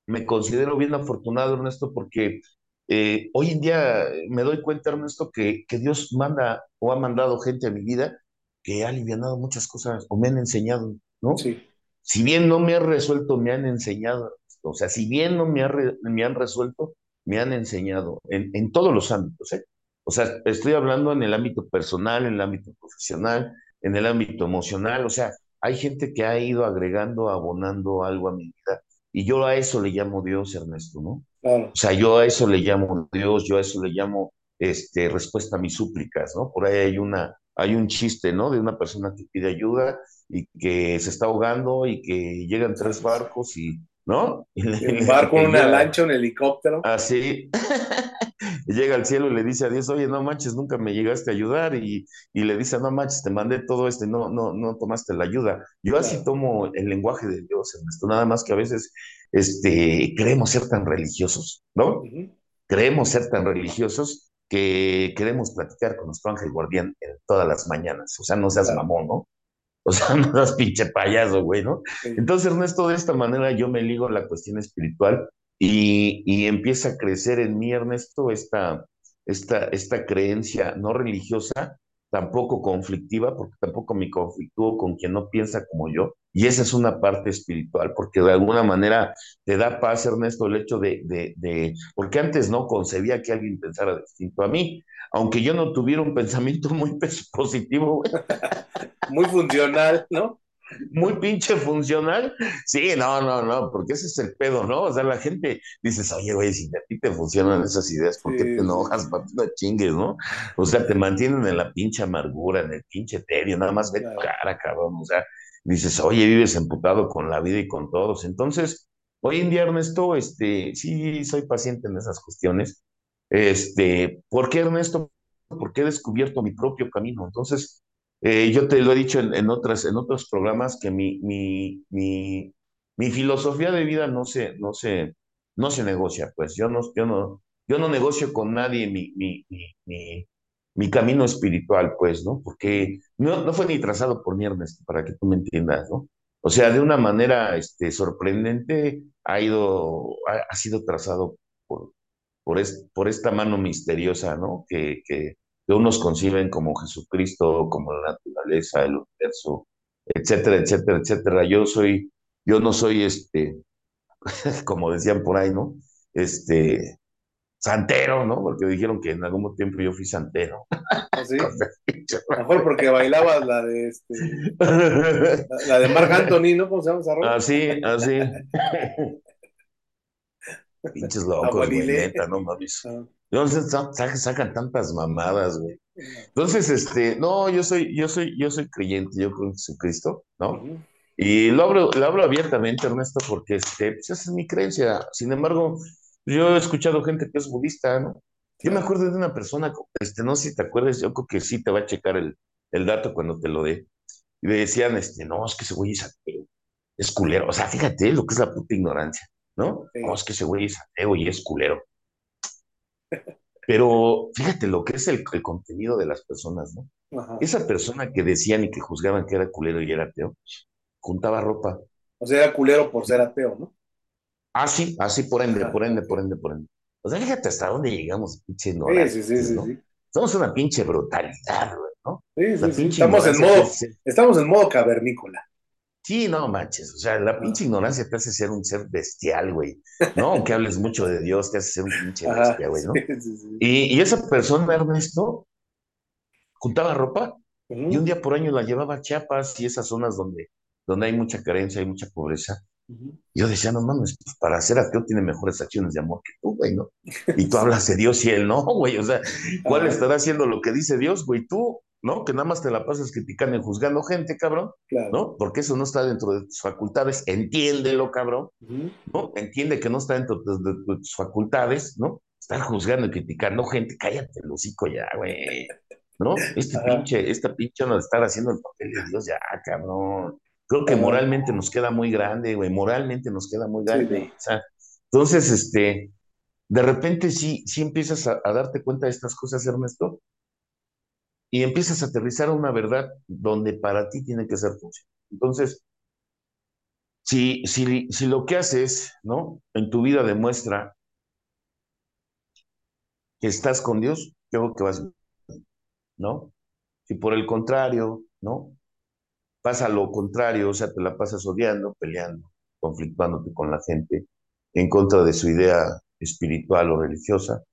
Speaker 2: me considero bien afortunado, Ernesto, porque eh, hoy en día me doy cuenta, Ernesto, que, que Dios manda o ha mandado gente a mi vida que ha aliviado muchas cosas o me han enseñado, ¿no? Sí. Si bien no me ha resuelto, me han enseñado. O sea, si bien no me, me han resuelto, me han enseñado en, en todos los ámbitos, ¿eh? O sea, estoy hablando en el ámbito personal, en el ámbito profesional, en el ámbito emocional. O sea, hay gente que ha ido agregando, abonando algo a mi vida. Y yo a eso le llamo Dios, Ernesto, ¿no? O sea, yo a eso le llamo Dios, yo a eso le llamo este, respuesta a mis súplicas, ¿no? Por ahí hay una, hay un chiste, ¿no? De una persona que pide ayuda y que se está ahogando y que llegan tres barcos y, ¿no?
Speaker 1: un barco, una lancha, un helicóptero.
Speaker 2: Así. llega al cielo y le dice a Dios, oye, no manches, nunca me llegaste a ayudar, y, y le dice, no manches, te mandé todo esto y no, no, no tomaste la ayuda. Yo así tomo el lenguaje de Dios, en esto, nada más que a veces este, creemos ser tan religiosos, ¿no? Creemos ser tan religiosos que queremos platicar con nuestro ángel guardián en todas las mañanas, o sea, no seas mamón, ¿no? O sea, no seas pinche payaso, güey, ¿no? Entonces, Ernesto, de esta manera yo me ligo a la cuestión espiritual y, empieza a crecer en mí, Ernesto, esta, esta, esta creencia no religiosa, tampoco conflictiva, porque tampoco me conflictúo con quien no piensa como yo. Y esa es una parte espiritual, porque de alguna manera te da paz, Ernesto, el hecho de, de, de, porque antes no concebía que alguien pensara distinto a mí, aunque yo no tuviera un pensamiento muy positivo.
Speaker 1: muy funcional, ¿no?
Speaker 2: muy pinche funcional. Sí, no, no, no, porque ese es el pedo, ¿no? O sea, la gente dice, oye, güey, si a ti te funcionan esas ideas, ¿por qué te enojas? No chingues, ¿no? O sea, te mantienen en la pinche amargura, en el pinche tedio, nada más ve tu cara, cabrón. O sea, dices, oye, vives emputado con la vida y con todos. Entonces, hoy en día, Ernesto, este, sí soy paciente en esas cuestiones. Este, ¿por qué, Ernesto? Porque he descubierto mi propio camino. Entonces, eh, yo te lo he dicho en, otras, en otros programas que mi, mi, mi, mi, filosofía de vida no se, no, se, no se negocia, pues yo no, yo no, yo no negocio con nadie mi, mi, mi, mi camino espiritual, pues, ¿no? Porque no, no fue ni trazado por mi Ernesto, para que tú me entiendas, ¿no? O sea, de una manera este, sorprendente ha ido, ha, sido trazado por, por, por esta mano misteriosa, ¿no? Que, que, que unos conciben como Jesucristo, como la naturaleza, el universo, etcétera, etcétera, etcétera. Yo soy, yo no soy este, como decían por ahí, ¿no? Este, santero, ¿no? Porque dijeron que en algún tiempo yo fui santero.
Speaker 1: ¿Así? ¿Ah, Mejor porque bailabas la de este, la, de Marc Anthony, ¿no? ¿Cómo se llama esa ropa?
Speaker 2: Así, así. Pinches locos, güey, neta, no mames. Ah. No sacan tantas mamadas, güey. Entonces, este, no, yo soy, yo soy, yo soy creyente, yo creo en Jesucristo, ¿no? Y lo hablo, lo hablo abiertamente, Ernesto, porque este, pues esa es mi creencia. Sin embargo, yo he escuchado gente que es budista, ¿no? Yo me acuerdo de una persona, este, no sé si te acuerdas, yo creo que sí te va a checar el, el dato cuando te lo dé. Y le decían, este, no, es que ese güey es, es culero. O sea, fíjate lo que es la puta ignorancia. ¿No? Oh, es que ese güey es ateo y es culero. Pero fíjate lo que es el, contenido de las personas, ¿no? Esa persona que decían y que juzgaban que era culero y era ateo, juntaba ropa.
Speaker 1: O sea, era culero por ser ateo, ¿no?
Speaker 2: Ah, sí, así por ende, por ende, por ende, por ende. O sea, fíjate hasta dónde llegamos, pinche
Speaker 1: Sí, sí, sí, sí,
Speaker 2: Somos una pinche brutalidad, güey, ¿no?
Speaker 1: Sí, sí, sí. Estamos en modo, estamos en modo cavernícola.
Speaker 2: Sí, no manches, o sea, la pinche ignorancia te hace ser un ser bestial, güey, ¿no? Aunque hables mucho de Dios, te hace ser un pinche bestia, güey, ¿no? Y, y, esa persona, Ernesto, juntaba ropa y un día por año la llevaba a Chiapas y esas zonas donde, donde hay mucha carencia, hay mucha pobreza. Yo decía, no mames, pues para ser ateo tiene mejores acciones de amor que tú, güey, ¿no? Y tú hablas de Dios y él no, güey, o sea, ¿cuál estará haciendo lo que dice Dios, güey? Tú, ¿no? Que nada más te la pasas criticando y juzgando gente, cabrón, ¿no? Porque eso no está dentro de tus facultades, entiéndelo, cabrón, ¿no? Entiende que no está dentro de, tus facultades, ¿no? Estar juzgando y criticando gente, cállate el hocico ya, güey, ¿no? Este pinche, esta pinche no de estar haciendo el papel de Dios ya, cabrón. Creo que moralmente nos queda muy grande, güey, moralmente nos queda muy grande. o sea, entonces, este, de repente sí, sí empiezas a, a darte cuenta de estas cosas, Ernesto, y empiezas a aterrizar a una verdad donde para ti tiene que ser función. Entonces, si, si, si lo que haces, ¿no? En tu vida demuestra que estás con Dios, creo que vas, ¿no? Si por el contrario, ¿no? Pasa lo contrario, o sea, te la pasas odiando, peleando, conflictuándote con la gente en contra de su idea espiritual o religiosa,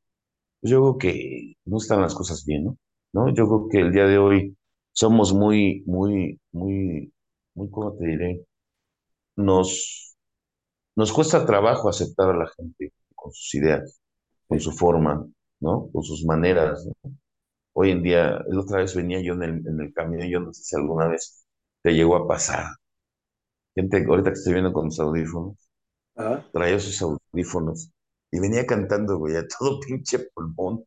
Speaker 2: pues yo creo que no están las cosas bien, ¿no? ¿No? Yo creo que el día de hoy somos muy, muy, muy, muy, ¿cómo te diré? Nos, nos cuesta trabajo aceptar a la gente con sus ideas, con su forma, ¿no? Con sus maneras. Hoy en día, la otra vez venía yo en el, en el camión, yo no sé si alguna vez te llegó a pasar. Gente, ahorita que estoy viendo con los audífonos, traía sus audífonos y venía cantando, güey, a todo pinche pulmón.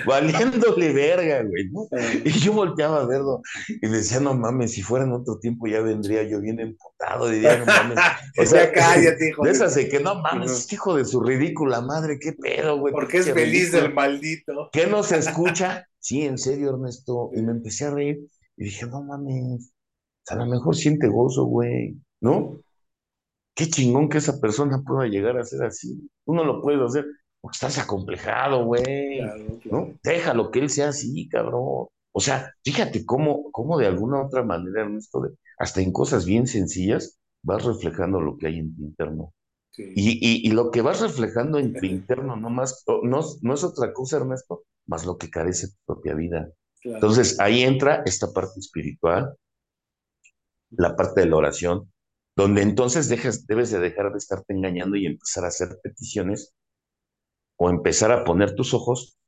Speaker 2: valiéndole verga, güey, ¿no? Y yo volteaba a verlo y decía, no mames, si fuera en otro tiempo ya vendría yo bien empotado, diría, no mames.
Speaker 1: O sea, cállate, hijo.
Speaker 2: De esas de que no mames, hijo de su ridícula madre, qué pedo, güey.
Speaker 1: Porque es feliz del maldito.
Speaker 2: ¿Qué no se escucha? Sí, en serio, Ernesto. Y me empecé a reír y dije, no mames, a lo mejor siente gozo, güey, ¿no? Qué chingón que esa persona pueda llegar a ser así. Uno lo puede hacer porque estás acomplejado, güey. ¿no? Déjalo que él sea así, cabrón. O sea, fíjate cómo, cómo de alguna otra manera, Ernesto, hasta en cosas bien sencillas, vas reflejando lo que hay en tu interno. Y, y, lo que vas reflejando en tu interno no, más, no, no es otra cosa, Ernesto, más lo que carece tu propia vida. Entonces ahí entra esta parte espiritual, la parte de la oración, donde entonces dejas, debes de dejar de estarte engañando y empezar a hacer peticiones o empezar a poner tus ojos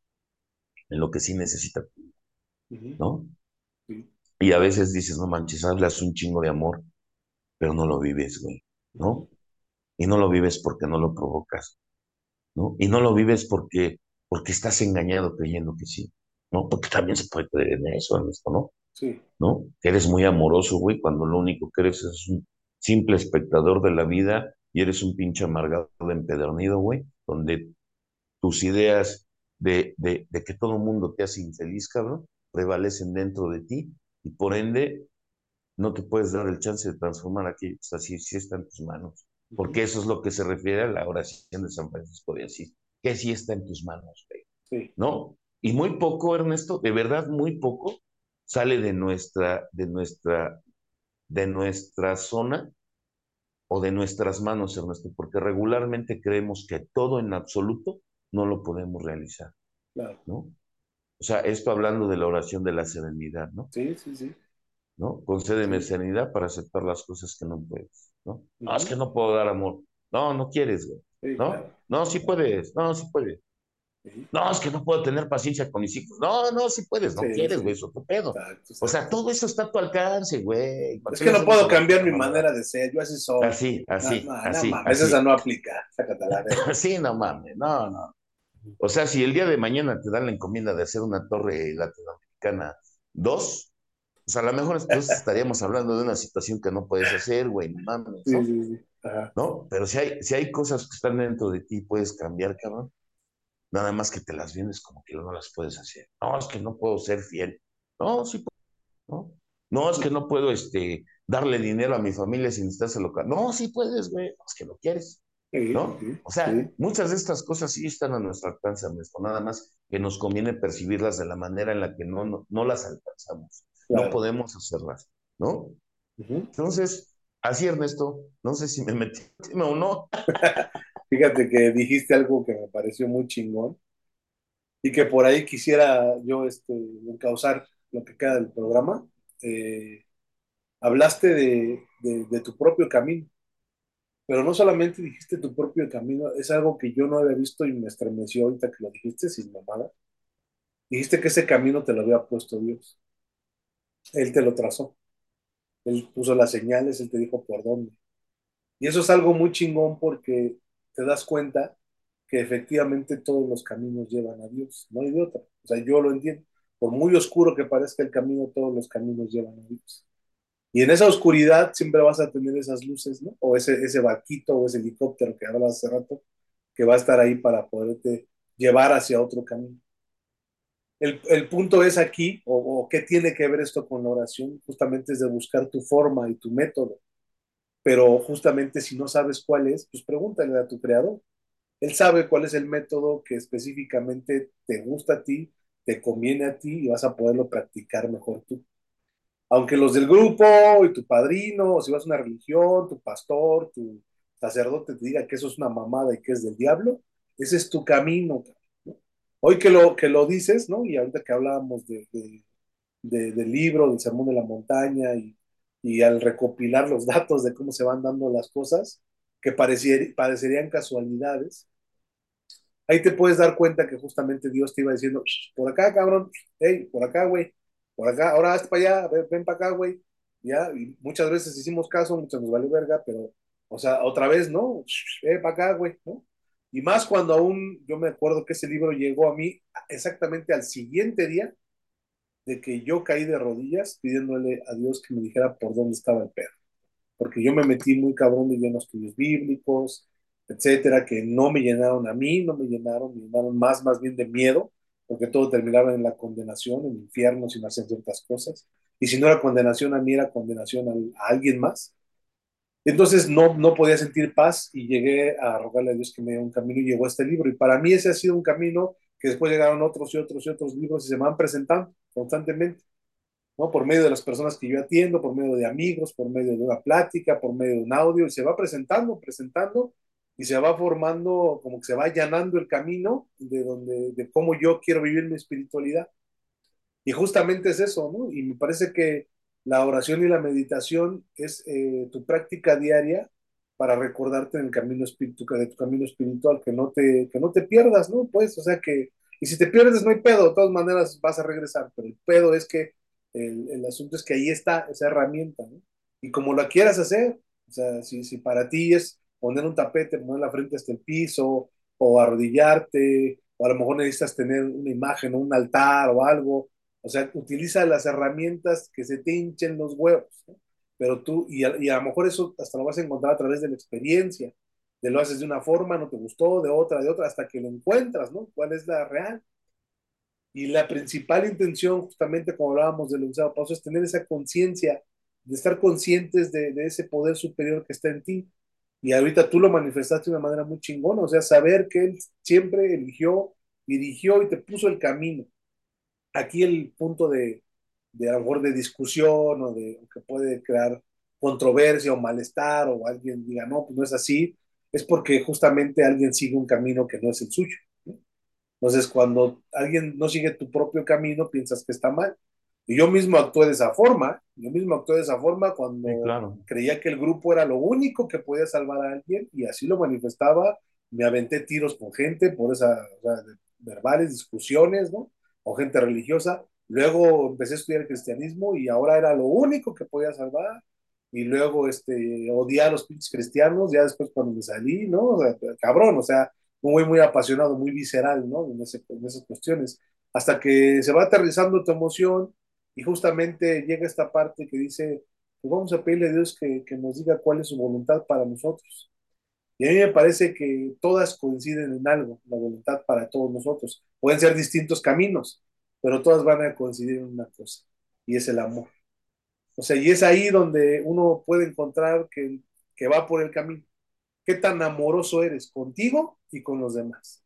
Speaker 2: en lo que sí necesita, ¿no? Y a veces dices, no manches, hablas un chingo de amor, pero no lo vives, güey, ¿no? Y no lo vives porque no lo provocas, ¿no? Y no lo vives porque, porque estás engañado creyendo que sí, ¿no? Porque también se puede creer en eso, en esto, ¿no?
Speaker 1: Sí.
Speaker 2: ¿No? Que eres muy amoroso, güey, cuando lo único que eres es un simple espectador de la vida y eres un pinche amargado empedernido, güey, donde tus ideas de, de, que todo el mundo te hace infeliz, cabrón, prevalecen dentro de ti y por ende no te puedes dar el chance de transformar aquí, o sea, si, está en tus manos. Porque eso es lo que se refiere a la oración de San Francisco de Asís, que sí está en tus manos,
Speaker 1: sí.
Speaker 2: ¿no? Y muy poco, Ernesto, de verdad muy poco sale de nuestra, de nuestra, de nuestra zona o de nuestras manos, Ernesto, porque regularmente creemos que todo en absoluto no lo podemos realizar.
Speaker 1: Claro.
Speaker 2: ¿no? O sea, esto hablando de la oración de la serenidad, ¿no?
Speaker 1: Sí, sí, sí.
Speaker 2: ¿No? Concédeme serenidad para aceptar las cosas que no puedes, ¿no? No, es que no puedo dar amor. No, no quieres, güey. ¿No? No, sí puedes. No, sí puedes. No, es que no puedo tener paciencia con mis hijos. No, no, sí puedes, no quieres, güey, eso tu pedo. O sea, todo eso está a tu alcance, güey.
Speaker 1: Es que no puedo cambiar mi manera de ser, yo así soy.
Speaker 2: Así, así, no, así. No,
Speaker 1: mames, esa no aplica, sácate
Speaker 2: la Sí, no mames, no, no. O sea, si el día de mañana te dan la encomienda de hacer una torre latinoamericana dos, O sea, a lo mejor entonces estaríamos hablando de una situación que no puedes hacer, güey, no mames,
Speaker 1: Sí,
Speaker 2: ¿no?
Speaker 1: sí, sí.
Speaker 2: ¿No? Pero si hay, si hay cosas que están dentro de ti, puedes cambiar, cabrón. Nada más que te las vienes como que no las puedes hacer. No, es que no puedo ser fiel. No, sí puedo. No, no es que no puedo este, darle dinero a mi familia sin estárselo. ca- No, sí puedes, güey. Es que lo quieres. ¿No?
Speaker 1: sí,
Speaker 2: O sea,
Speaker 1: sí.
Speaker 2: muchas de estas cosas sí están a nuestro alcance, Ernesto, nada más que nos conviene percibirlas de la manera en la que no, no, no las alcanzamos, no podemos hacerlas, ¿no? Entonces, así, Ernesto, no sé si me metí o no.
Speaker 1: Fíjate que dijiste algo que me pareció muy chingón y que por ahí quisiera yo este, encauzar lo que queda del programa. Eh, hablaste de, de- de tu propio camino, pero no solamente dijiste tu propio camino, es algo que yo no había visto y me estremeció ahorita que lo dijiste sin mamada. Dijiste que ese camino te lo había puesto Dios. Él te lo trazó. Él puso las señales, él te dijo por dónde. Y eso es algo muy chingón porque te das cuenta que efectivamente todos los caminos llevan a Dios, no hay de otra. O sea, yo lo entiendo. Por muy oscuro que parezca el camino, todos los caminos llevan a Dios. Y en esa oscuridad siempre vas a tener esas luces, ¿no? O ese, ese barquito o ese helicóptero que hablabas hace rato, que va a estar ahí para poderte llevar hacia otro camino. El, el punto es aquí, o, o qué tiene que ver esto con la oración, justamente es de buscar tu forma y tu método. Pero justamente si no sabes cuál es, pues pregúntale a tu creador. Él sabe cuál es el método que específicamente te gusta a ti, te conviene a ti y vas a poderlo practicar mejor tú. Aunque los del grupo y tu padrino, o si vas a una religión, tu pastor, tu sacerdote te diga que eso es una mamada y que es del diablo, ese es tu camino. ¿no? Hoy que lo, que lo dices, ¿no? Y ahorita que hablábamos de, de, de, del libro, del Sermón de la Montaña, y, y al recopilar los datos de cómo se van dando las cosas, que parecerían casualidades, ahí te puedes dar cuenta que justamente Dios te iba diciendo, por acá, cabrón, hey, por acá, güey, por acá, ahora hasta para allá, ven, ven para acá, güey, ya, y muchas veces hicimos caso, muchas nos vale verga, pero, o sea, otra vez, ¿no? Eh, para acá, güey, ¿no? Y más cuando aún, yo me acuerdo que ese libro llegó a mí exactamente al siguiente día de que yo caí de rodillas pidiéndole a Dios que me dijera por dónde estaba el perro. Porque yo me metí muy cabrón de llenos estudios bíblicos, etcétera, que no me llenaron a mí, no me llenaron, me llenaron más, más bien de miedo, porque todo terminaba en la condenación, en el infierno, si no hacían ciertas cosas. Y si no era condenación a mí, era condenación a, a alguien más. Entonces no, no podía sentir paz y llegué a rogarle a Dios que me diera un camino y llegó este libro. Y para mí ese ha sido un camino que después llegaron otros y otros y otros libros y se me van presentando constantemente, ¿no? Por medio de las personas que yo atiendo, por medio de amigos, por medio de una plática, por medio de un audio, y se va presentando, presentando, y se va formando, como que se va allanando el camino de, donde, de cómo yo quiero vivir mi espiritualidad. Y justamente es eso, ¿no? Y me parece que la oración y la meditación es eh, tu práctica diaria para recordarte en el camino espíritu, de tu camino espiritual, que no te, que no te pierdas, ¿no? Pues, o sea que, y si te pierdes no hay pedo, de todas maneras vas a regresar, pero el pedo es que el, el asunto es que ahí está esa herramienta, ¿no? Y como la quieras hacer, o sea, si, si para ti es poner un tapete, poner la frente hasta el piso, o arrodillarte, o a lo mejor necesitas tener una imagen o un altar o algo, o sea, utiliza las herramientas que se te hinchen los huevos. Pero tú, y a, lo mejor eso hasta lo vas a encontrar a través de la experiencia, de lo haces de una forma, no te gustó, de otra, de otra, hasta que lo encuentras, ¿no? ¿Cuál es la real? Y la principal intención, justamente como hablábamos del usado paso, es tener esa conciencia, de estar conscientes de, ese poder superior que está en ti. Y ahorita tú lo manifestaste de una manera muy chingona, o sea, saber que Él siempre eligió, dirigió y te puso el camino aquí el punto de, de a de discusión o de que puede crear controversia o malestar o alguien diga, no, pues no es así, es porque justamente alguien sigue un camino que no es el suyo. ¿no? Entonces, cuando alguien no sigue tu propio camino, piensas que está mal. Y yo mismo actué de esa forma, yo mismo actué de esa forma cuando
Speaker 2: Sí, claro.
Speaker 1: creía que el grupo era lo único que podía salvar a alguien y así lo manifestaba, me aventé tiros con gente por esas o sea, verbales, discusiones, ¿no? o gente religiosa. Luego empecé a estudiar el cristianismo y ahora era lo único que podía salvar. Y luego este, odié a los pinches cristianos, ya después cuando me salí, ¿no? O sea, cabrón, o sea, muy, muy apasionado, muy visceral, ¿no? En, ese, en esas cuestiones. Hasta que se va aterrizando tu emoción Y justamente llega esta parte que dice, pues vamos a pedirle a Dios que, que nos diga cuál es su voluntad para nosotros. Y a mí me parece que todas coinciden en algo, la voluntad para todos nosotros. Pueden ser distintos caminos, pero todas van a coincidir en una cosa, y es el amor. O sea, y es ahí donde uno puede encontrar que, que va por el camino. ¿Qué tan amoroso eres contigo y con los demás?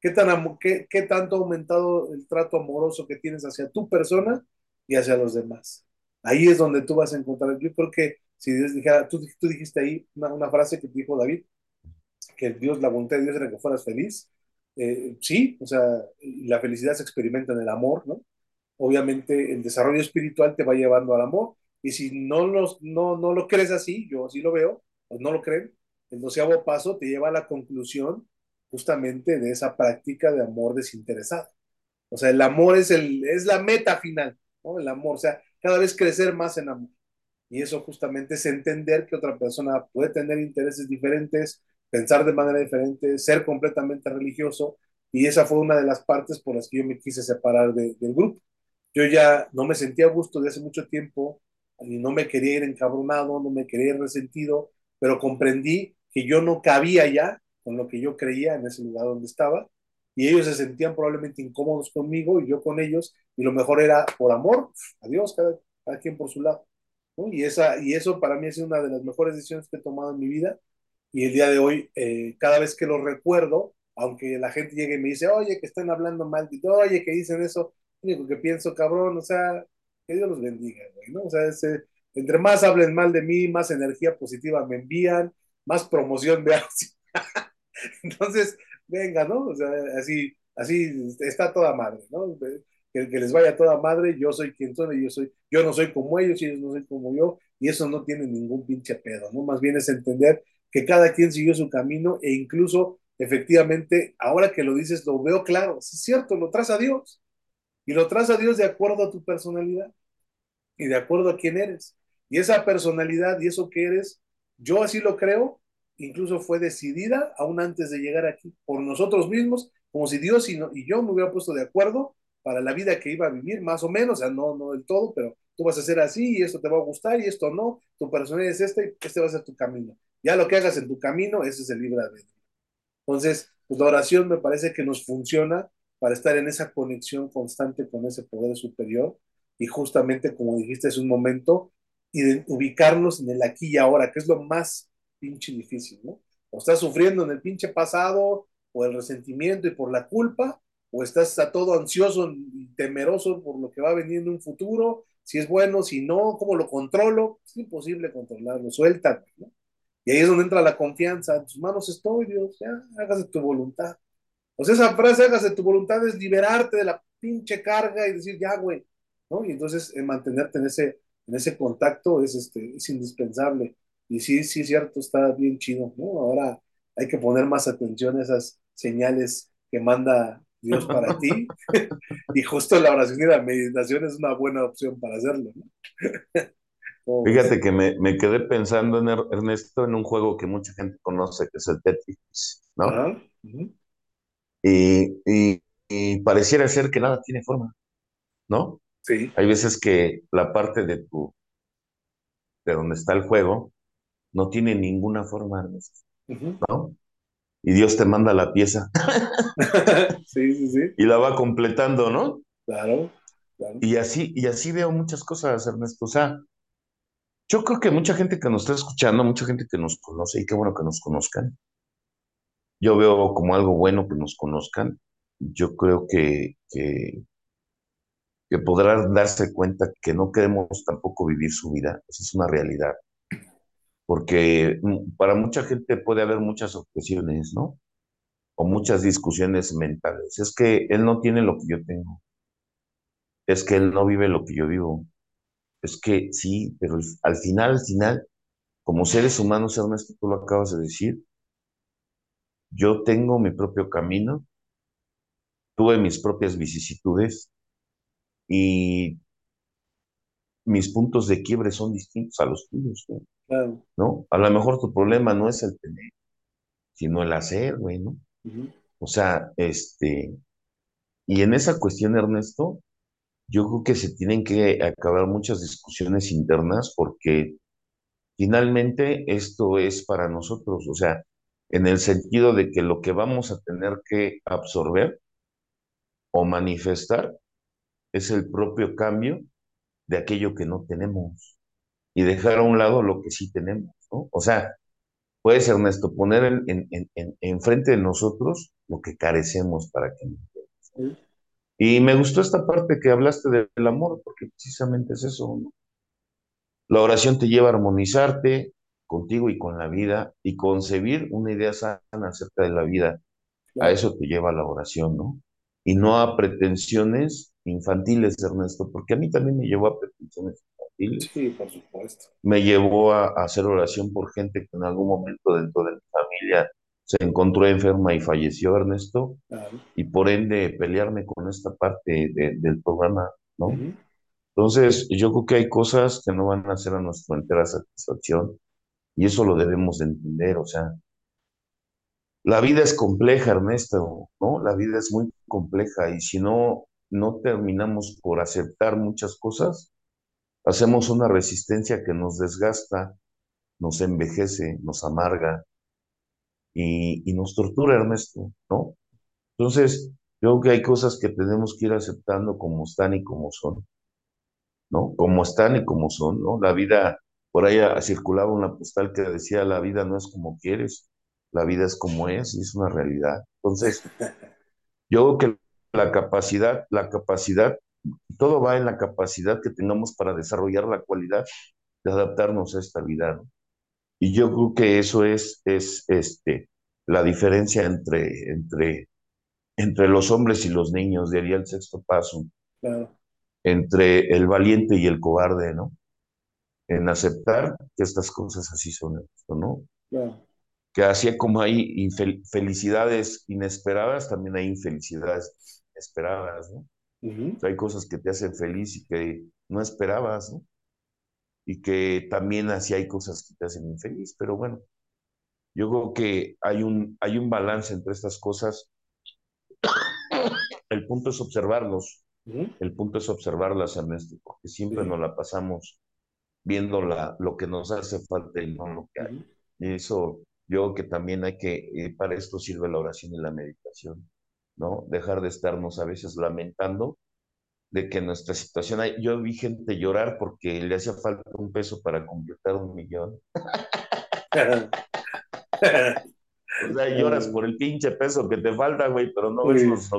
Speaker 1: ¿Qué, tan, qué, qué tanto ha aumentado el trato amoroso que tienes hacia tu persona y hacia los demás? Ahí es donde tú vas a encontrar. Yo creo que si Dios dijera, tú, tú dijiste ahí una, una, frase que dijo David, que Dios, la voluntad de Dios era que fueras feliz. Eh, sí, o sea, la felicidad se experimenta en el amor, ¿no? Obviamente el desarrollo espiritual te va llevando al amor, y si no, los, no, no lo crees así, yo así lo veo, pues no lo creen, el doceavo paso te lleva a la conclusión justamente de esa práctica de amor desinteresado. O sea, el amor es, el, es la meta final, El amor, o sea, cada vez crecer más en amor. Y eso justamente es entender que otra persona puede tener intereses diferentes, pensar de manera diferente, ser completamente religioso. Y esa fue una de las partes por las que yo me quise separar de, del grupo. Yo ya no me sentía a gusto de hace mucho tiempo y no me quería ir encabronado, no me quería ir resentido, pero comprendí que yo no cabía ya con lo que yo creía en ese lugar donde estaba y ellos se sentían probablemente incómodos conmigo y yo con ellos y lo mejor era por amor, adiós, cada, cada quien por su lado. ¿no? Y, esa, y eso para mí sido una de las mejores decisiones que he tomado en mi vida y el día de hoy, eh, cada vez que lo recuerdo, aunque la gente llegue y me dice, oye, que están hablando mal, oye, que dicen eso, único que pienso, cabrón, o sea, que Dios los bendiga, güey, ¿no? O sea, ese, entre más hablen mal de mí, más energía positiva me envían, más promoción de Entonces, venga, ¿no? O sea, así, así está toda madre, ¿no? Que, les vaya toda madre, yo soy quien soy, yo soy, yo no soy como ellos y ellos no soy como yo, y eso no tiene ningún pinche pedo, ¿no? Más bien es entender que cada quien siguió su camino e incluso, efectivamente, ahora que lo dices, lo veo claro, es cierto, lo traza Dios, y lo traza Dios de acuerdo a tu personalidad y de acuerdo a quién eres. Y esa personalidad y eso que eres, yo así lo creo, incluso fue decidida aún antes de llegar aquí por nosotros mismos, como si Dios y, no, y yo me hubiera puesto de acuerdo para la vida que iba a vivir, más o menos, o sea, no, no del todo, pero tú vas a ser así y esto te va a gustar y esto no, tu personalidad es esta y este va a ser tu camino. Ya lo que hagas en tu camino, ese es el libre albedrío. Entonces, pues la oración me parece que nos funciona para estar en esa conexión constante con ese poder superior y justamente, como dijiste hace un momento, y ubicarnos en el aquí y ahora, que es lo más pinche difícil, ¿no? O estás sufriendo en el pinche pasado, por el resentimiento y por la culpa, o estás todo ansioso y temeroso por lo que va a venir en un futuro, si es bueno, si no, cómo lo controlo, es imposible controlarlo, suelta, ¿no? Y ahí es donde entra la confianza, en tus manos estoy, Dios, ya, hágase tu voluntad. Sea, esa frase, hágase tu voluntad, es liberarte de la pinche carga y decir, ya, güey, ¿no? Y entonces eh, mantenerte en ese, en ese contacto es, este, es indispensable. Y sí, sí, cierto, está bien chido, ¿no? Ahora hay que poner más atención a esas señales que manda Dios para ti. y justo la oración y la meditación es una buena opción para hacerlo, ¿no?
Speaker 2: Fíjate que me, me, quedé pensando en Ernesto en un juego que mucha gente conoce, que es el Tetris, ¿no? Uh -huh. y, y, y, pareciera ser que nada tiene forma, ¿no?
Speaker 1: Sí.
Speaker 2: Hay veces que la parte de tu, de donde está el juego, no tiene ninguna forma, Ernesto, uh -huh. ¿no? Y Dios te manda la pieza.
Speaker 1: sí, sí, sí.
Speaker 2: Y la va completando, ¿no?
Speaker 1: Claro, claro.
Speaker 2: Y así, y así veo muchas cosas, Ernesto. O sea, yo creo que mucha gente que nos está escuchando, mucha gente que nos conoce, y qué bueno que nos conozcan. Yo veo como algo bueno que nos conozcan. Yo creo que, que, que podrán darse cuenta que no queremos tampoco vivir su vida. Esa es una realidad. Porque para mucha gente puede haber muchas objeciones, ¿no? O muchas discusiones mentales. Es que él no tiene lo que yo tengo. Es que él no vive lo que yo vivo es que sí, pero al final, al final, como seres humanos, Ernesto, tú lo acabas de decir, yo tengo mi propio camino, tuve mis propias vicisitudes y mis puntos de quiebre son distintos a los tuyos, ¿no?
Speaker 1: Claro.
Speaker 2: ¿no? A lo mejor tu problema no es el tener, sino el hacer, güey, ¿no?
Speaker 1: Uh -huh.
Speaker 2: O sea, este, y en esa cuestión, Ernesto, yo creo que se tienen que acabar muchas discusiones internas porque finalmente esto es para nosotros, o sea, en el sentido de que lo que vamos a tener que absorber o manifestar es el propio cambio de aquello que no tenemos y dejar a un lado lo que sí tenemos, ¿no? O sea, puede ser, Ernesto, poner en, en, en, enfrente de nosotros lo que carecemos para que nos Y me gustó esta parte que hablaste del amor, porque precisamente es eso, ¿no? La oración te lleva a armonizarte contigo y con la vida y concebir una idea sana acerca de la vida. A eso te lleva la oración, ¿no? Y no a pretensiones infantiles, Ernesto, porque a mí también me llevó a pretensiones infantiles.
Speaker 1: Sí, por supuesto.
Speaker 2: Me llevó a, hacer oración por gente que en algún momento dentro de mi familia se encontró enferma y falleció, Ernesto, y por ende pelearme con esta parte del programa, ¿no? Entonces, yo creo que hay cosas que no van a ser a nuestra entera satisfacción y eso lo debemos de entender, o sea, la vida es compleja, Ernesto, ¿no? La vida es muy compleja y si no, no terminamos por aceptar muchas cosas, hacemos una resistencia que nos desgasta, nos envejece, nos amarga y, y nos tortura, Ernesto, ¿no? Entonces, yo creo que hay cosas que tenemos que ir aceptando como están y como son. ¿no? Como están y como son, ¿no? La vida, por ahí circulaba una postal que decía, la vida no es como quieres, la vida es como es y es una realidad. Entonces, yo creo que la capacidad, la capacidad, todo va en la capacidad que tengamos para desarrollar la cualidad de adaptarnos a esta vida, ¿no? Y yo creo que eso es, es este, la diferencia entre, entre, entre los hombres y los niños, diría el sexto paso. Claro entre el valiente y el cobarde, ¿no? En aceptar que estas cosas así son, ¿no? Que así como hay felicidades inesperadas, también hay infelicidades esperadas, ¿no? Hay cosas que te hacen feliz y que no esperabas, ¿no? Y que también así hay cosas que te hacen infeliz, pero bueno, yo creo que hay un, hay un balance entre estas cosas. El punto es observarlos el punto es observarlas, Ernesto, porque siempre nos la pasamos viendo la, lo que nos hace falta y no lo que hay. Y eso, yo creo que también hay que, eh, para esto sirve la oración y la meditación, ¿no? Dejar de estarnos a veces lamentando de que nuestra situación, hay, yo vi gente llorar porque le hacía falta un peso para completar un millón. o sea, lloras por el pinche peso que te falta, güey, pero no ves los,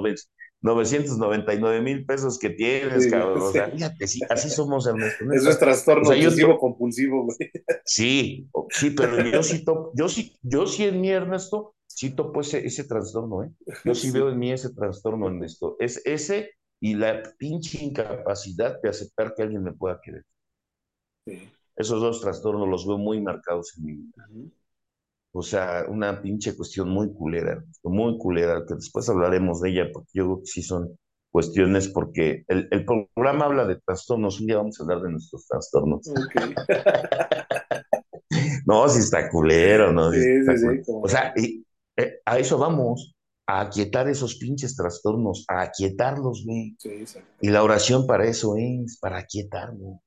Speaker 2: 999 mil pesos que tienes, cabrón. O sea, fíjate, sí, así somos, Ernesto.
Speaker 1: Eso es trastorno o compulsivo, güey.
Speaker 2: Sí, sí, pero yo sí, yo sí, yo sí en mí, Ernesto, sí topo ese, ese trastorno, ¿eh? Yo sí, veo en mí ese trastorno, Ernesto. Es ese y la pinche incapacidad de aceptar que alguien me pueda querer. Esos dos trastornos los veo muy marcados en mi vida. O sea, una pinche cuestión muy culera, muy culera, que después hablaremos de ella, porque yo creo que sí son cuestiones, porque el, programa habla de trastornos, un día vamos a hablar de nuestros trastornos. no, si está culero, ¿no? Sí, sí, sí, o sea, y, eh, a eso vamos, a aquietar esos pinches trastornos, a aquietarlos, güey. y la oración para eso es, para aquietarlos,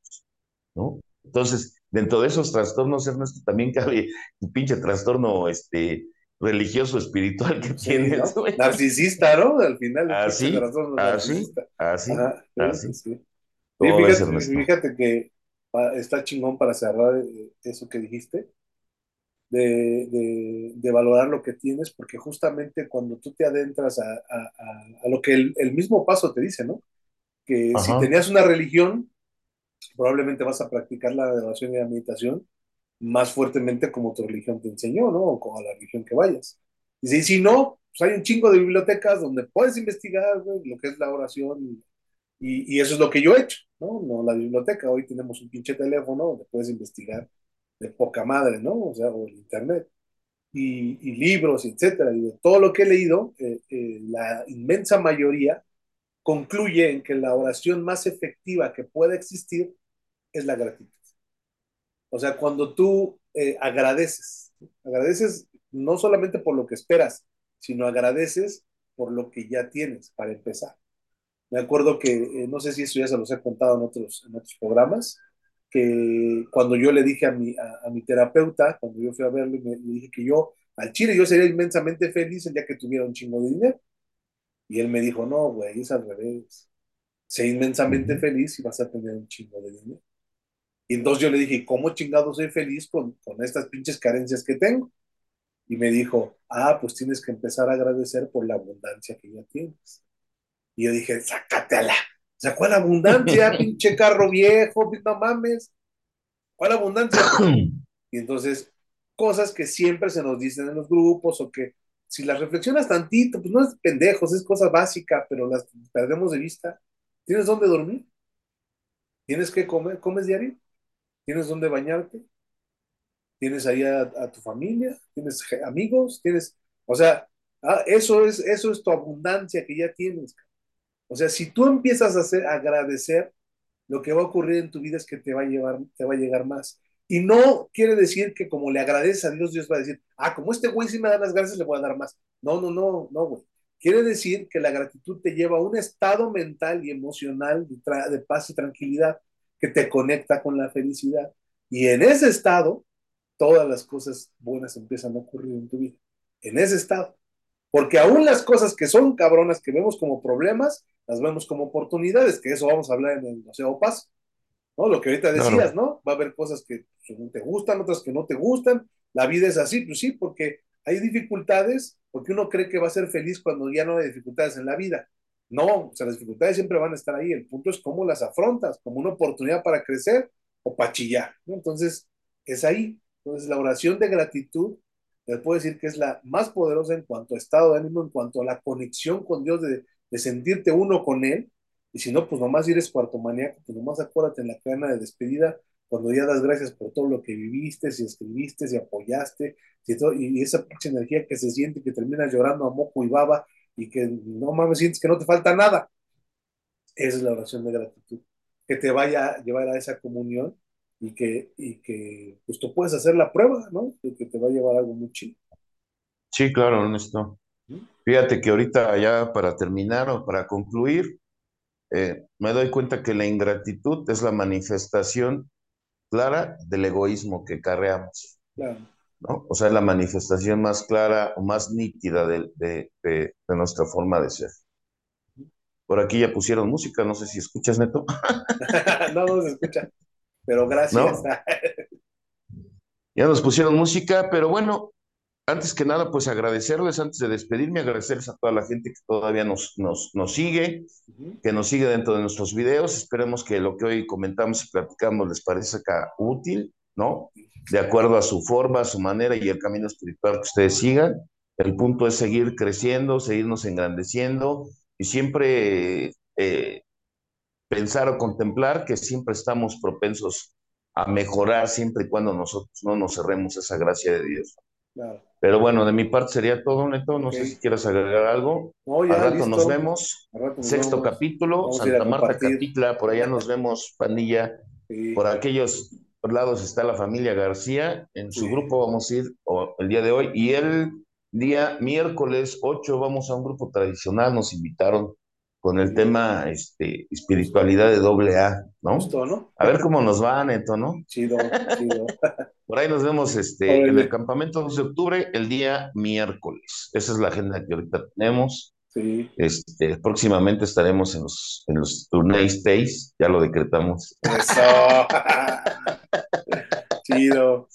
Speaker 2: ¿no? Entonces, dentro de esos trastornos, Ernesto, también cabe un pinche trastorno este, religioso, espiritual que tienes.
Speaker 1: Narcisista, ¿no? Al final.
Speaker 2: Así, así, así, así.
Speaker 1: Fíjate, fíjate, que está chingón para cerrar eh, eso que dijiste, de, de, valorar lo que tienes, porque justamente cuando tú te adentras a, a, a lo que el, el, mismo paso te dice, ¿no? Que si tenías una religión, probablemente vas a practicar la oración y la meditación más fuertemente como tu religión te enseñó, ¿no? O como la religión que vayas. Y si, si no, pues hay un chingo de bibliotecas donde puedes investigar lo que es la oración y, y, eso es lo que yo he hecho, ¿no? No la biblioteca, hoy tenemos un pinche teléfono donde puedes investigar de poca madre, ¿no? O sea, o el internet. Y, libros, etcétera. Y de todo lo que he leído, eh, eh, la inmensa mayoría concluye en que la oración más efectiva que puede existir es la gratitud. O sea, cuando tú eh, agradeces, agradeces no solamente por lo que esperas, sino agradeces por lo que ya tienes para empezar. Me acuerdo que, no sé si eso ya se los he contado en otros, en otros programas, que cuando yo le dije a mi, a, a mi terapeuta, cuando yo fui a verlo, me, le dije que yo, al chile, yo sería inmensamente feliz el día que tuviera un chingo de dinero. Y él me dijo, no, güey, es al revés. Sé inmensamente feliz y vas a tener un chingo de dinero. Y entonces yo le dije, ¿cómo chingado soy feliz con, con estas pinches carencias que tengo? Y me dijo, ah, pues tienes que empezar a agradecer por la abundancia que ya tienes. Y yo dije, sácatela. O sea, ¿cuál abundancia? Pinche carro viejo, no mames. ¿Cuál abundancia? Y entonces, cosas que siempre se nos dicen en los grupos o que si las reflexionas tantito, pues no es pendejos, es cosa básica, pero las perdemos de vista. ¿Tienes dónde dormir? ¿Tienes que comer? ¿Comes diario? ¿Tienes dónde bañarte? ¿Tienes ahí a, a tu familia? ¿Tienes amigos? ¿Tienes, o sea, ah, eso es, eso es tu abundancia que ya tienes. O sea, si tú empiezas a, hacer, agradecer, lo que va a ocurrir en tu vida es que te va a llevar, te va a llegar más. Y no quiere decir que como le agradeces a Dios, Dios va a decir, ah, como este güey sí me da las gracias, le voy a dar más. No, no, no, no, güey. Quiere decir que la gratitud te lleva a un estado mental y emocional de paz y tranquilidad que te conecta con la felicidad. Y en ese estado, todas las cosas buenas empiezan a ocurrir en tu vida. En ese estado. Porque aún las cosas que son cabronas, que vemos como problemas, las vemos como oportunidades, que eso vamos a hablar en el Museo Paz, ¿no? Lo que ahorita decías,
Speaker 2: Claro,
Speaker 1: ¿no? Va a haber cosas que pues, te gustan, otras que no te gustan. La vida es así, pues sí, porque hay dificultades, porque uno cree que va a ser feliz cuando ya no hay dificultades en la vida. No, o sea, las dificultades siempre van a estar ahí. El punto es cómo las afrontas, como una oportunidad para crecer o para chillar, ¿no? Entonces, es ahí. Entonces, la oración de gratitud, les puedo decir que es la más poderosa en cuanto a estado de ánimo, en cuanto a la conexión con Dios, de, de sentirte uno con Él y si no, pues nomás eres cuarto maníaco, pues nomás acuérdate en la cadena de despedida, cuando ya das gracias por todo lo que viviste, si escribiste, si apoyaste, si todo, y esa pinche energía que se siente, que terminas llorando a moco y baba, y que no mames, sientes que no te falta nada. Esa es la oración de gratitud, que te vaya a llevar a esa comunión y que, y que pues tú puedes hacer la prueba, ¿no? De que te va a llevar algo muy chido.
Speaker 2: sí, claro, Ernesto. Fíjate que ahorita ya para terminar o para concluir, eh, me doy cuenta que la ingratitud es la manifestación clara del egoísmo que carreamos,
Speaker 1: Claro.
Speaker 2: ¿no? O sea, es la manifestación más clara o más nítida de, de, de, de nuestra forma de ser. Por aquí ya pusieron música, no sé si escuchas, Neto,
Speaker 1: no, no se escucha, pero gracias.
Speaker 2: ¿no? Ya nos pusieron música, pero bueno, antes que nada, pues agradecerles, antes de despedirme, agradecerles a toda la gente que todavía nos, nos, nos sigue, que nos sigue dentro de nuestros videos. Esperemos que lo que hoy comentamos y platicamos les parezca útil, ¿no? De acuerdo a su forma, a su manera y el camino espiritual que ustedes sigan. El punto es seguir creciendo, seguirnos engrandeciendo y siempre eh, pensar o contemplar que siempre estamos propensos a mejorar siempre y cuando nosotros no nos cerremos esa gracia de Dios.
Speaker 1: Claro.
Speaker 2: Pero bueno, de mi parte sería todo, Neto. No sé si quieres agregar algo.
Speaker 1: No,
Speaker 2: Al rato
Speaker 1: listo.
Speaker 2: nos vemos.
Speaker 1: Al rato nos
Speaker 2: Sexto
Speaker 1: vemos.
Speaker 2: capítulo,
Speaker 1: Vamos
Speaker 2: Santa Marta. Catitla, por allá nos vemos, pandilla.
Speaker 1: Sí.
Speaker 2: Por aquellos lados está la familia García. En su
Speaker 1: Sí.
Speaker 2: grupo vamos a ir el día de hoy. Y el día miércoles 8 vamos a un grupo tradicional. Nos invitaron con el tema este, espiritualidad de doble A, ¿no?
Speaker 1: Justo, ¿no?
Speaker 2: A ver cómo nos va, Neto, ¿no?
Speaker 1: Chido, chido.
Speaker 2: Por ahí nos vemos este, en el campamento 2 de octubre, el día miércoles. Esa es la agenda que ahorita tenemos.
Speaker 1: Sí.
Speaker 2: Este, próximamente estaremos en los, en los Tournay Stays, ya lo decretamos.
Speaker 1: Eso. Chido.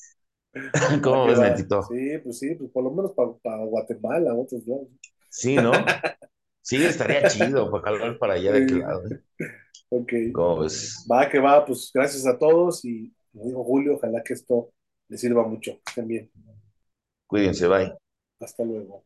Speaker 2: ¿Cómo ves. Netito?
Speaker 1: Sí, pues sí, pues por lo menos para Guatemala, otros lados.
Speaker 2: Sí, ¿no? Sí, estaría chido para para allá de aquel lado. ¿eh?
Speaker 1: Ok.
Speaker 2: ¿Cómo ves?
Speaker 1: Va que va, pues gracias a todos y como dijo Julio, ojalá que esto les sirva mucho. Estén bien.
Speaker 2: Cuídense, bye.
Speaker 1: Hasta luego.